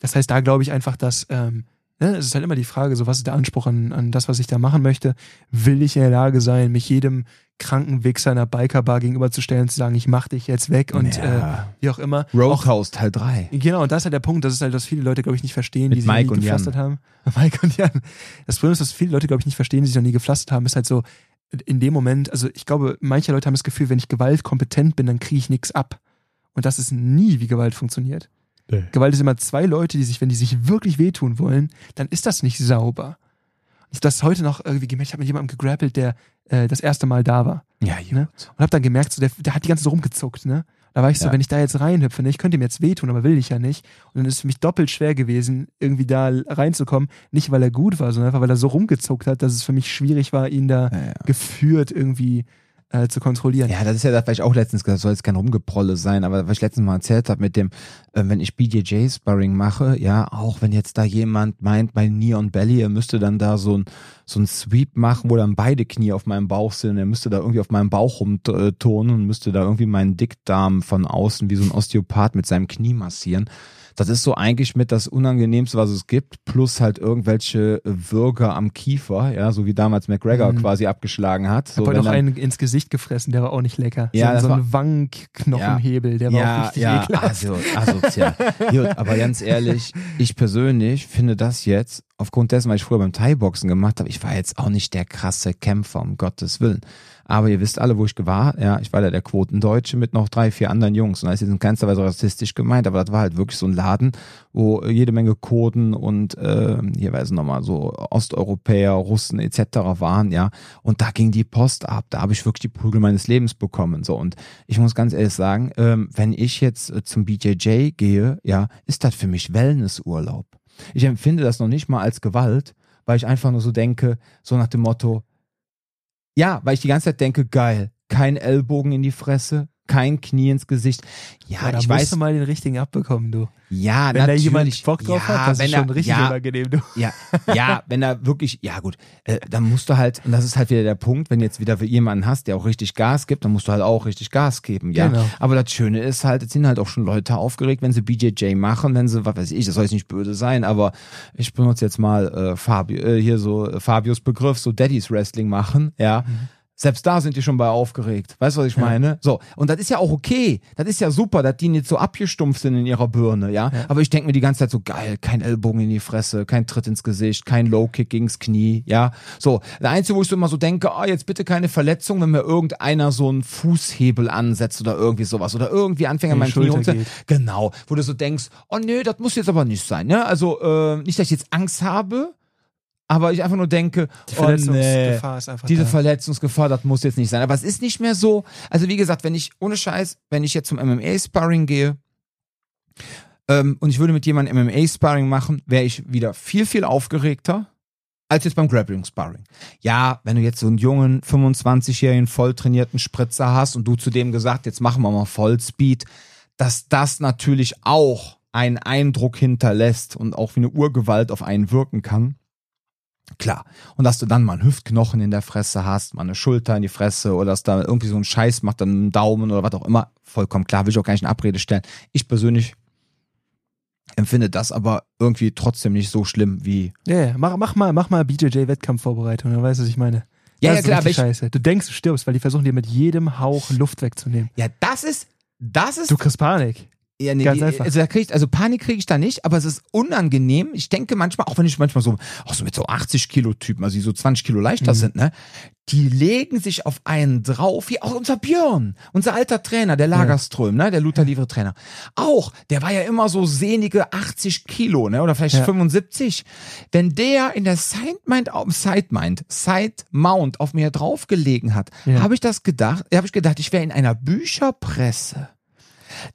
Das heißt, da glaube ich einfach, dass ähm, Ne? Es ist halt immer die Frage, so was ist der Anspruch an, an das, was ich da machen möchte? Will ich in der Lage sein, mich jedem kranken Wichser einer Bikerbar gegenüberzustellen, zu sagen, ich mach dich jetzt weg und ja. äh, wie auch immer. Roadhouse Teil 3. Genau, und das ist halt der Punkt, das ist halt, was viele Leute, glaube ich, nicht verstehen, Mit die sich Mike nie gepflastert Jan. haben. (laughs) Mike und Jan. Das Problem ist, was viele Leute, glaube ich, nicht verstehen, die sich noch nie gepflastert haben, ist halt so, in dem Moment, also ich glaube, manche Leute haben das Gefühl, wenn ich gewaltkompetent bin, dann kriege ich nichts ab. Und das ist nie, wie Gewalt funktioniert. Nee. Gewalt ist immer zwei Leute, die sich, wenn die sich wirklich wehtun wollen, dann ist das nicht sauber. Ich habe das heute noch irgendwie gemerkt, ich habe mit jemandem gegrappelt, der äh, das erste Mal da war. Ja, gut. Ne? Und habe dann gemerkt, so, der, der hat die ganze Zeit so rumgezuckt, ne? Da war ich so, Ja. wenn ich da jetzt reinhüpfe, ne, ich könnte ihm jetzt wehtun, aber will ich ja nicht. Und dann ist es für mich doppelt schwer gewesen, irgendwie da reinzukommen. Nicht, weil er gut war, sondern einfach, weil er so rumgezuckt hat, dass es für mich schwierig war, ihn da Ja, ja. geführt irgendwie äh, zu kontrollieren. Ja, das ist ja das, was ich auch letztens gesagt soll jetzt kein Rumgeprolle sein, aber was ich letztens mal erzählt habe mit dem, äh, wenn ich BJJ-Sparring mache, ja, auch wenn jetzt da jemand meint, mein Neon Belly, er müsste dann da so ein, so ein Sweep machen, wo dann beide Knie auf meinem Bauch sind, er müsste da irgendwie auf meinem Bauch rumturnen und müsste da irgendwie meinen Dickdarm von außen wie so ein Osteopath mit seinem Knie massieren. Das ist so eigentlich mit das Unangenehmste, was es gibt, plus halt irgendwelche Würger am Kiefer, ja, so wie damals McGregor Mhm. quasi abgeschlagen hat. Ich So, habe heute wenn noch einen ins Gesicht gefressen, der war auch nicht lecker. Ja, so, so war- ein Wangenknochenhebel, der war auch ja, richtig ja, ekelhaft. also, asozial. Gut, aber ganz ehrlich, ich persönlich finde das jetzt, aufgrund dessen, was ich früher beim Thai-Boxen gemacht habe, ich war jetzt auch nicht der krasse Kämpfer, um Gottes Willen. Aber ihr wisst alle, wo ich war. Ja, ich war da der Quotendeutsche mit noch drei, vier anderen Jungs. Und das ist in keinster Weise rassistisch gemeint, aber das war halt wirklich so ein Laden, wo jede Menge Kurden und äh, hier weiß ich nochmal so Osteuropäer, Russen etc. waren, ja. Und da ging die Post ab. Da habe ich wirklich die Prügel meines Lebens bekommen. So und ich muss ganz ehrlich sagen, ähm, wenn ich jetzt äh, zum BJJ gehe, ja, ist das für mich Wellnessurlaub. Ich empfinde das noch nicht mal als Gewalt, weil ich einfach nur so denke, so nach dem Motto, ja, weil ich die ganze Zeit denke, geil, kein Ellbogen in die Fresse, kein Knie ins Gesicht. Ja, Ja, da ich weiß, du mal den richtigen abbekommen, du. ja, Wenn da natürlich. jemand Bock drauf ja, hat, das wenn ist schon er, richtig ja, unangenehm, du. ja, ja, wenn er wirklich, ja gut, äh, dann musst du halt, und das ist halt wieder der Punkt, wenn jetzt wieder jemanden hast, der auch richtig Gas gibt, dann musst du halt auch richtig Gas geben, ja. Genau. Aber das Schöne ist halt, es sind halt auch schon Leute aufgeregt, wenn sie BJJ machen, wenn sie, was weiß ich, das soll jetzt nicht böse sein, aber ich benutze jetzt mal äh, Fabio, äh, hier so äh, Fabios Begriff, so Daddy's Wrestling machen, ja. Selbst da sind die schon bei aufgeregt. Weißt du, was ich Ja. meine? So. Und das ist ja auch okay. Das ist ja super, dass die nicht so abgestumpft sind in ihrer Birne, ja. Ja. Aber ich denke mir die ganze Zeit so, geil, kein Ellbogen in die Fresse, kein Tritt ins Gesicht, kein Low-Kick gegens Knie, ja. So. Das Einzige, wo ich so immer so denke, ah, jetzt bitte keine Verletzung, wenn mir irgendeiner so einen Fußhebel ansetzt oder irgendwie sowas. Oder irgendwie anfängt an Die mein Knie geht. Genau. Wo du so denkst, oh nö, das muss jetzt aber nicht sein, ne? Also, äh, nicht, dass ich jetzt Angst habe, aber ich einfach nur denke, Die oh nee. Verletzungsgefahr ist einfach Diese da. Verletzungsgefahr, das muss jetzt nicht sein. Aber es ist nicht mehr so. Also wie gesagt, wenn ich, ohne Scheiß, wenn ich jetzt zum MMA-Sparring gehe ähm, und ich würde mit jemandem MMA-Sparring machen, wäre ich wieder viel, viel aufgeregter als jetzt beim Grappling-Sparring. Ja, wenn du jetzt so einen jungen, 25-jährigen, volltrainierten Spritzer hast und du zu dem gesagt, jetzt machen wir mal Vollspeed, dass das natürlich auch einen Eindruck hinterlässt und auch wie eine Urgewalt auf einen wirken kann. Klar. Und dass du dann mal einen Hüftknochen in der Fresse hast, mal eine Schulter in die Fresse oder dass da irgendwie so ein Scheiß macht, dann einen Daumen oder was auch immer, vollkommen klar, will ich auch gar nicht in Abrede stellen. Ich persönlich empfinde das aber irgendwie trotzdem nicht so schlimm wie. Ja, ja, mach, mach mal, mach mal BJJ-Wettkampfvorbereitung, dann weißt du, was ich meine. Ja, das ja, ist klar, aber ich- scheiße. Du denkst, du stirbst, weil die versuchen dir mit jedem Hauch Luft wegzunehmen. Ja, das ist, das ist Du kriegst Panik. Ja, nee, Ganz die, einfach. also, da krieg ich, also Panik kriege ich da nicht, aber es ist unangenehm. Ich denke manchmal, auch wenn ich manchmal so, auch so mit so 80 Kilo Typen, also die so 20 Kilo leichter Mhm. sind, ne, die legen sich auf einen drauf, wie auch unser Björn, unser alter Trainer, der Lagerström, ne, der Luther Livre Trainer. Auch, der war ja immer so sehnige 80 Kilo, ne, oder vielleicht Ja. 75. Wenn der in der Sidemind, Sidemind, Side Mount auf mir draufgelegen hat, Ja. habe ich das gedacht, habe ich gedacht, ich wäre in einer Bücherpresse.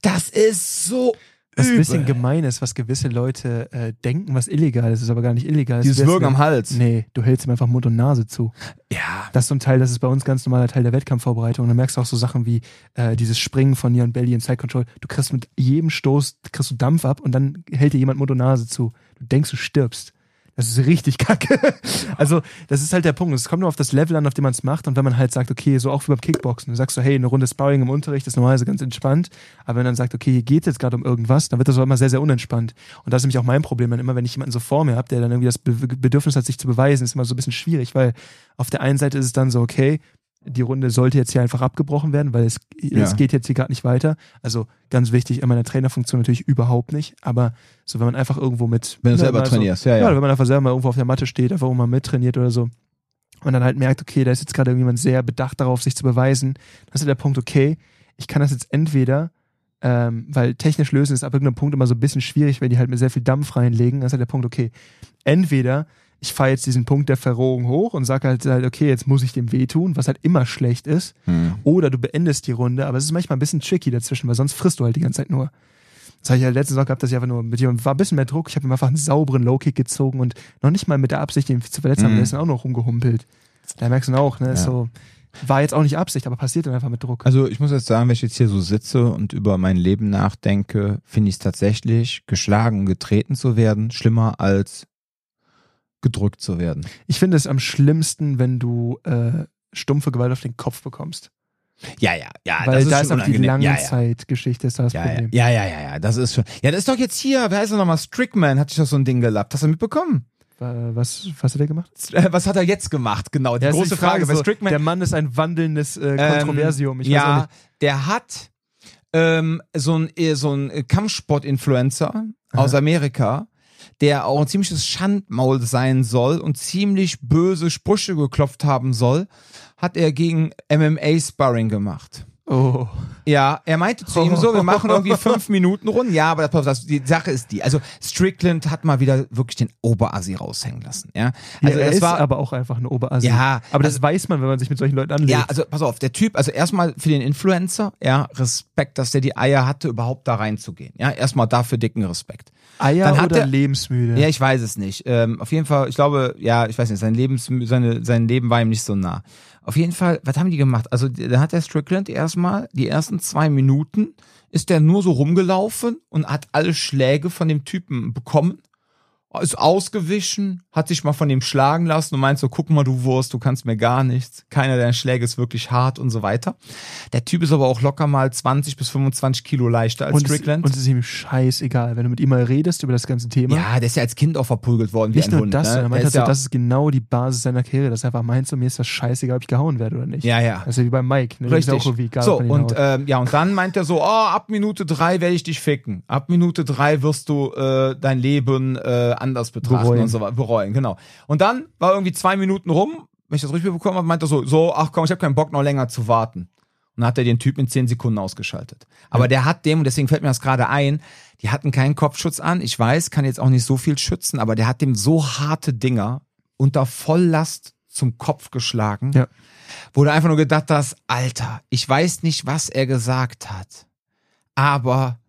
Das ist so Was ein bisschen gemein ist, was gewisse Leute äh, denken, was illegal ist, ist aber gar nicht illegal. Es Dieses Würgen am Hals. Nee, du hältst ihm einfach Mund und Nase zu. Ja. Das ist so ein Teil, das ist bei uns ganz normaler Teil der Wettkampfvorbereitung. Und dann merkst du auch so Sachen wie äh, dieses Springen von Neon Belly in Side Control. Du kriegst mit jedem Stoß, kriegst du Dampf ab und dann hält dir jemand Mund und Nase zu. Du denkst, du stirbst. Das ist richtig kacke. (laughs) Also, das ist halt der Punkt. Es kommt nur auf das Level an, auf dem man es macht. Und wenn man halt sagt, okay, so auch wie beim Kickboxen, du sagst so, hey, eine Runde Sparring im Unterricht ist normalerweise ganz entspannt. Aber wenn man dann sagt, okay, hier geht jetzt gerade um irgendwas, dann wird das auch immer sehr, sehr unentspannt. Und das ist nämlich auch mein Problem. Dann immer, wenn ich jemanden so vor mir habe, der dann irgendwie das Be Bedürfnis hat, sich zu beweisen, ist immer so ein bisschen schwierig, weil auf der einen Seite ist es dann so, okay, die Runde sollte jetzt hier einfach abgebrochen werden, weil es, Ja. es geht jetzt hier gerade nicht weiter. Also ganz wichtig, in meiner Trainerfunktion natürlich überhaupt nicht. Aber so, wenn man einfach irgendwo mit. Wenn du ne, selber mal so- trainierst, ja, ja, ja. wenn man einfach selber mal irgendwo auf der Matte steht, einfach mal mittrainiert oder so. Und dann halt merkt, okay, da ist jetzt gerade irgendjemand sehr bedacht darauf, sich zu beweisen. Das ist ja der Punkt, okay, ich kann das jetzt entweder Ähm, weil technisch lösen ist ab irgendeinem Punkt immer so ein bisschen schwierig, wenn die halt mit sehr viel Dampf reinlegen. Das ist halt der Punkt, okay, entweder ich fahre jetzt diesen Punkt der Verrohung hoch und sage halt, halt, okay, jetzt muss ich dem wehtun, was halt immer schlecht ist. Hm. Oder du beendest die Runde, aber es ist manchmal ein bisschen tricky dazwischen, weil sonst frisst du halt die ganze Zeit nur. Das habe ich ja letztens auch gehabt, dass ich einfach nur mit jemandem war ein bisschen mehr Druck. Ich habe ihm einfach einen sauberen Low-Kick gezogen und noch nicht mal mit der Absicht, ihn zu verletzen, Mhm. aber der ist dann auch noch rumgehumpelt. Da merkst du dann auch, ne, Ja. so, war jetzt auch nicht Absicht, aber passiert dann einfach mit Druck. Also ich muss jetzt sagen, wenn ich jetzt hier so sitze und über mein Leben nachdenke, finde ich es tatsächlich, geschlagen und getreten zu werden, schlimmer als gedrückt zu werden. Ich finde es am schlimmsten, wenn du äh, stumpfe Gewalt auf den Kopf bekommst. Ja, ja, ja. weil da schon ist auch die unangenehm. ja, ja. Langzeitgeschichte ist da das Ja, Problem. ja, ja, ja, ja, das ist schon. Ja, das ist doch jetzt hier, wer heißt er nochmal? Strickman hat sich doch so ein Ding gelappt. Hast du mitbekommen? Was, was hat er gemacht? Äh, Was hat er jetzt gemacht? Genau, die ist große Frage, Frage, so, Strickman. Der Mann ist ein wandelndes äh, Ähm, Kontroversium. Ich auch ja, der hat ähm, so ein, äh, so ein Kampfsport-Influencer aus. Amerika, der auch ein ziemliches Schandmaul sein soll und ziemlich böse Sprüche geklopft haben soll, hat er gegen MMA-Sparring gemacht. Oh. Ja, er meinte zu ihm so, wir machen irgendwie (laughs) fünf Minuten Runden. Ja, aber das, das, die Sache ist die. Also Strickland hat mal wieder wirklich den Oberassi raushängen lassen. Ja, also ja, er das ist war aber auch einfach ein Oberassi. Ja, aber das weiß man, wenn man sich mit solchen Leuten anlegt. Ja, also pass auf, der Typ, also erstmal für den Influencer, ja, Respekt, dass der die Eier hatte, überhaupt da reinzugehen. Ja, erstmal dafür dicken Respekt. Eier dann hat oder er- lebensmüde? Ja, ich weiß es nicht. Ähm, auf jeden Fall, ich glaube, ja, ich weiß nicht, sein, Lebens, seine, sein Leben war ihm nicht so nah. Auf jeden Fall, was haben die gemacht? Also, da hat der Strickland erstmal, die ersten zwei Minuten, ist der nur so rumgelaufen und hat alle Schläge von dem Typen bekommen. Ist ausgewichen, hat sich mal von dem schlagen lassen und meint so, guck mal, du Wurst, du kannst mir gar nichts. Keiner deiner Schläge ist wirklich hart und so weiter. Der Typ ist aber auch locker mal 20 bis 25 Kilo leichter als und es, Strickland. und es ist ihm scheißegal, wenn du mit ihm mal redest über das ganze Thema. ja, der ist ja als Kind auch verprügelt worden wie Nicht nur Hund. das, ne? sondern er meint halt so, ja- das ist genau die Basis seiner Karriere, dass er einfach meint, so mir ist das scheißegal, ob ich gehauen werde oder nicht. Ja, ja. Das ist ja wie bei Mike, ne? Richtig. auch egal, so, und ähm, ja, und dann meint er so, oh, ab Minute drei werde ich dich ficken. Ab Minute drei wirst du äh, dein Leben äh, anders betrachten Bereuen. und so weiter. Bereuen, genau. Und dann war irgendwie zwei Minuten rum, wenn ich das richtig bekommen habe, meint er so, so, ach komm, ich habe keinen Bock noch länger zu warten. Und dann hat er den Typ in zehn Sekunden ausgeschaltet. Aber der hat dem, und deswegen fällt mir das gerade ein, die hatten keinen Kopfschutz an. Ich weiß, kann jetzt auch nicht so viel schützen, aber der hat dem so harte Dinger unter Volllast zum Kopf geschlagen Ja. wo du einfach nur gedacht hast, Alter, ich weiß nicht, was er gesagt hat, aber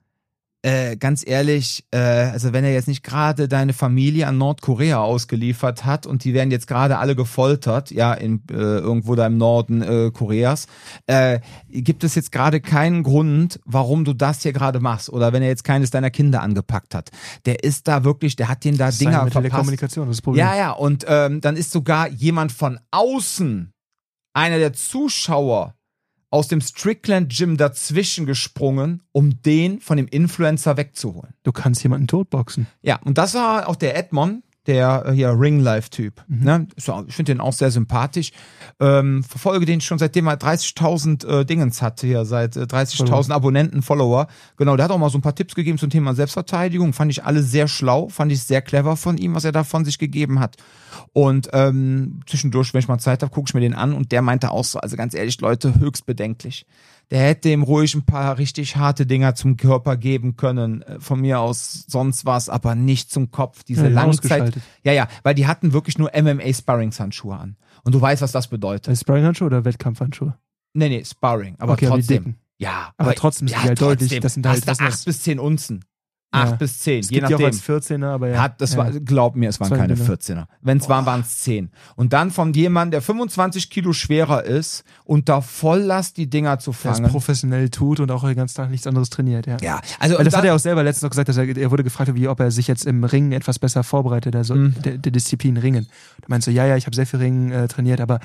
äh, ganz ehrlich, äh, also wenn er jetzt nicht gerade deine Familie an Nordkorea ausgeliefert hat und die werden jetzt gerade alle gefoltert, ja, in, äh, irgendwo da im Norden äh, Koreas, äh, gibt es jetzt gerade keinen Grund, warum du das hier gerade machst oder wenn er jetzt keines deiner Kinder angepackt hat. Der ist da wirklich, der hat den da das Dinger verpasst. Telekommunikation, das ist das Problem. Ja, ja, und ähm, dann ist sogar jemand von außen, einer der Zuschauer, aus dem Strickland Gym dazwischen gesprungen, um den von dem Influencer wegzuholen. Du kannst jemanden totboxen. Ja, und das war auch der Edmond, der äh, hier Ring-Life-Typ. Ne? Ist ja- Ich finde den auch sehr sympathisch. Ähm, verfolge den schon seitdem er 30.000 äh, Dingens hat hier, seit äh, 30.000 Abonnenten, Follower. Genau, der hat auch mal so ein paar Tipps gegeben zum Thema Selbstverteidigung. Fand ich alle sehr schlau, fand ich sehr clever von ihm, was er da von sich gegeben hat. Und ähm, zwischendurch, wenn ich mal Zeit habe, gucke ich mir den an und der meinte auch so, also ganz ehrlich, Leute, höchst bedenklich. Der hätte ihm ruhig ein paar richtig harte Dinger zum Körper geben können, äh, von mir aus sonst was, aber nicht zum Kopf. Diese Ja, Langzeit. Ja, ja, weil die hatten wirklich nur MMA-Sparringshandschuhe an. Und du weißt, was das bedeutet. Äh, Sparring-Handschuhe oder Wettkampfhandschuhe? Nee, nee, Sparring, aber Okay, aber trotzdem. dicken. Ja, Aber trotzdem sind die halt deutlich, das sind halt- sind acht das- bis zehn Unzen. Ja. Acht bis zehn, Es je gibt die auch nachdem. als 14er, aber ja. Hat, das ja. war, glaub mir, es waren keine Dinge. 14er. Wenn es waren, waren es 10. Und dann von jemandem, der 25 Kilo schwerer ist, unter Volllast die Dinger zu der es fangen. professionell tut und auch den ganzen Tag nichts anderes trainiert, ja. Ja, also Weil das da- hat er auch selber letztens noch gesagt, dass er, er wurde gefragt, wie ob er sich jetzt im Ringen etwas besser vorbereitet, also Mhm. der, der Disziplin Ringen. Da meinst du, ja, ja, ich habe sehr viel Ringen äh, trainiert, aber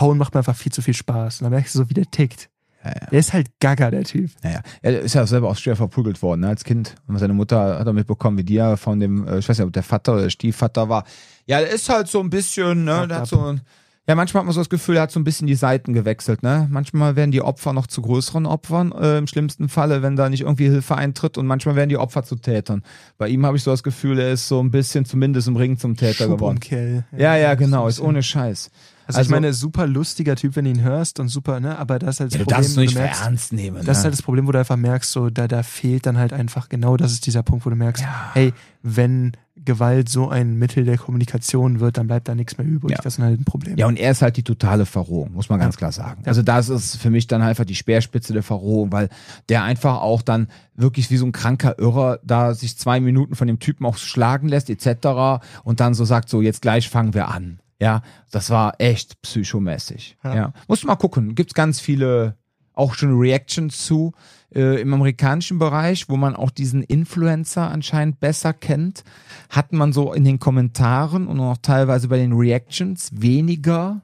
Hauen macht mir einfach viel zu viel Spaß. Und dann merkst du so, wie der tickt. Ja, ja. Der ist halt gaga, der Typ. Naja, er ist ja selber auch schwer verprügelt worden ne, als Kind. Und seine Mutter hat er mitbekommen, wie die ja von dem, äh, ich weiß nicht, ob der Vater oder der Stiefvater war. Ja, der ist halt so ein bisschen, ne, der hat so ein, Ja, manchmal hat man so das Gefühl, er hat so ein bisschen die Seiten gewechselt, ne? Manchmal werden die Opfer noch zu größeren Opfern, äh, im schlimmsten Falle, wenn da nicht irgendwie Hilfe eintritt und manchmal werden die Opfer zu Tätern. Bei ihm habe ich so das Gefühl, er ist so ein bisschen zumindest im Ring zum Täter geworden. Schubumkehl. Ja, ja, genau, so ein ist ohne Scheiß. Also, ich meine, super lustiger Typ, wenn du ihn hörst und super, ne? Aber das ist halt das Ja, du Problem. darfst es wo nicht du merkst, ernst nehmen. das ist ne? halt das Problem, wo du einfach merkst, so, da, da fehlt dann halt einfach genau das ist dieser Punkt, wo du merkst, hey, wenn Gewalt so ein Mittel der Kommunikation wird, dann bleibt da nichts mehr übrig. Ja. Das ist halt ein Problem. Ja, und er ist halt die totale Verrohung, muss man ganz klar sagen. Also das ist für mich dann einfach die Speerspitze der Verrohung, weil der einfach auch dann wirklich wie so ein kranker Irrer da sich zwei Minuten von dem Typen auch schlagen lässt etc. und dann so sagt, so jetzt gleich fangen wir an. Ja, das war echt psychomäßig. Ja, Ja. musst du mal gucken. Gibt's ganz viele auch schon Reactions zu äh, im amerikanischen Bereich, wo man auch diesen Influencer anscheinend besser kennt, hat man so in den Kommentaren und auch teilweise bei den Reactions weniger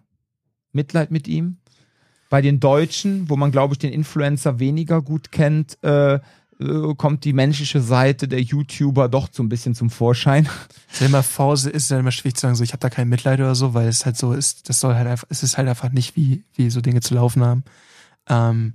Mitleid mit ihm. Bei den Deutschen, wo man glaube ich den Influencer weniger gut kennt, äh, äh, kommt die menschliche Seite der YouTuber doch so ein bisschen zum Vorschein. Es ist immer Phase, ist ja immer schwierig zu sagen, so ich habe da kein Mitleid oder so, weil es halt so ist, das soll halt einfach, es ist halt einfach nicht, wie, wie so Dinge zu laufen haben. Ähm,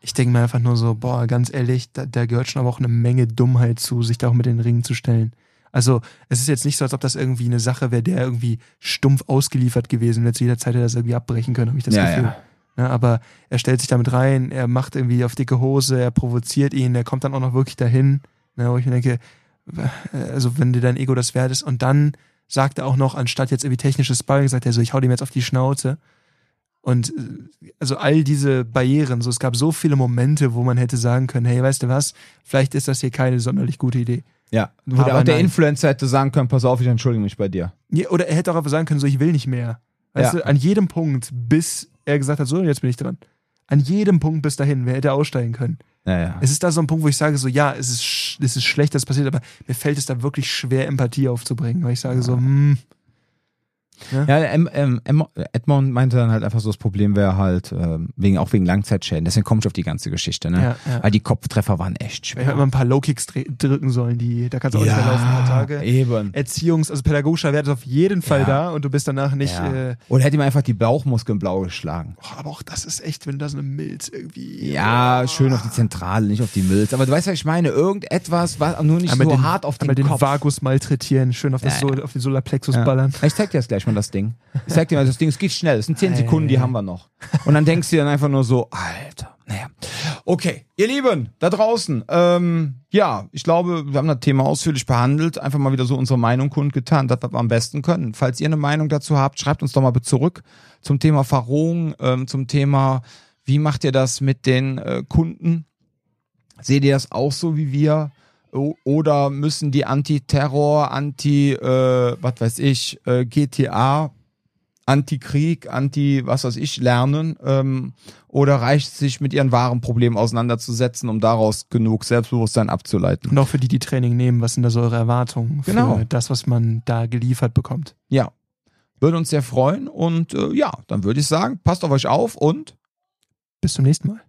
ich denke mir einfach nur so, boah, ganz ehrlich, da, da gehört schon aber auch eine Menge Dummheit zu, sich da auch mit den Ringen zu stellen. Also, es ist jetzt nicht so, als ob das irgendwie eine Sache wäre, der irgendwie stumpf ausgeliefert gewesen wäre. Zu jeder Zeit hätte er das irgendwie abbrechen können, habe ich das Gefühl. Ja, aber er stellt sich damit rein, er macht irgendwie auf dicke Hose, er provoziert ihn, er kommt dann auch noch wirklich dahin, ne, wo ich mir denke, äh, also wenn dir dein Ego das wert ist und dann sagt er auch noch, anstatt jetzt irgendwie technisches Sparring, sagt er so, ich hau dem jetzt auf die Schnauze. Und äh, also all diese Barrieren, so es gab so viele Momente, wo man hätte sagen können, hey, weißt du was, vielleicht ist das hier keine sonderlich gute Idee. Ja, wo der, Aber auch der nein. Influencer hätte sagen können, pass auf, ich entschuldige mich bei dir. Ja, Oder er hätte auch einfach sagen können, so ich will nicht mehr. Weißt Ja. du, an jedem Punkt, bis er gesagt hat, so, jetzt bin ich dran. An jedem Punkt bis dahin, wer hätte aussteigen können. Ja, ja. Es ist da so ein Punkt, wo ich sage, so, ja, es ist, es ist schlecht, dass es passiert, aber mir fällt es da wirklich schwer, Empathie aufzubringen, weil ich sage so, hm, Ja, em, em, em, Edmond meinte dann halt einfach so, das Problem wäre halt, ähm, wegen, auch wegen Langzeitschäden. Deswegen komme ich auf die ganze Geschichte, ne? Ja, ja. Weil die Kopftreffer waren echt ich hätte schwer. immer ein paar Low-Kicks drücken sollen, die, da kannst du auch nicht mehr laufen, ein paar Tage. eben. Erziehungs-, also pädagogischer Wert ist auf jeden Fall Ja. da und du bist danach nicht, Ja. äh, Oder hätte ihm einfach die Bauchmuskeln blau geschlagen. boah, aber auch das ist echt, wenn da so eine Milz irgendwie. Ja, schön auf die Zentrale, nicht auf die Milz. Aber du weißt, was ich meine. Irgendetwas, was nur nicht so den, hart auf den, den Kopf. Vagus malträtieren, schön auf, das Ja, Sol, auf den Solarplexus Ja. ballern. Ich zeig dir jetzt gleich mal das Ding. Ich zeig dir mal das Ding. Es geht schnell. Es sind 10 Ei, Sekunden, die haben wir noch. Und dann denkst du dir dann einfach nur so, Alter. Naja. Okay, ihr Lieben, da draußen. Ähm, ja, ich glaube, wir haben das Thema ausführlich behandelt. Einfach mal wieder so unsere Meinung kundgetan, das, was wir am besten können. Falls ihr eine Meinung dazu habt, schreibt uns doch mal zurück zum Thema Verrohung, ähm, zum Thema, wie macht ihr das mit den äh, Kunden? Seht ihr das auch so wie wir? Oder müssen die Anti-Terror, Anti, äh, was weiß ich, äh, GTA, Anti-Krieg, Anti, was weiß ich, lernen? Ähm, oder reicht es sich mit ihren wahren Problemen auseinanderzusetzen, um daraus genug Selbstbewusstsein abzuleiten? Und auch für die, die Training nehmen, was sind da so eure Erwartungen Genau. für das, was man da geliefert bekommt? Ja. Würde uns sehr freuen und äh, ja, dann würde ich sagen, passt auf euch auf und Bis zum nächsten Mal.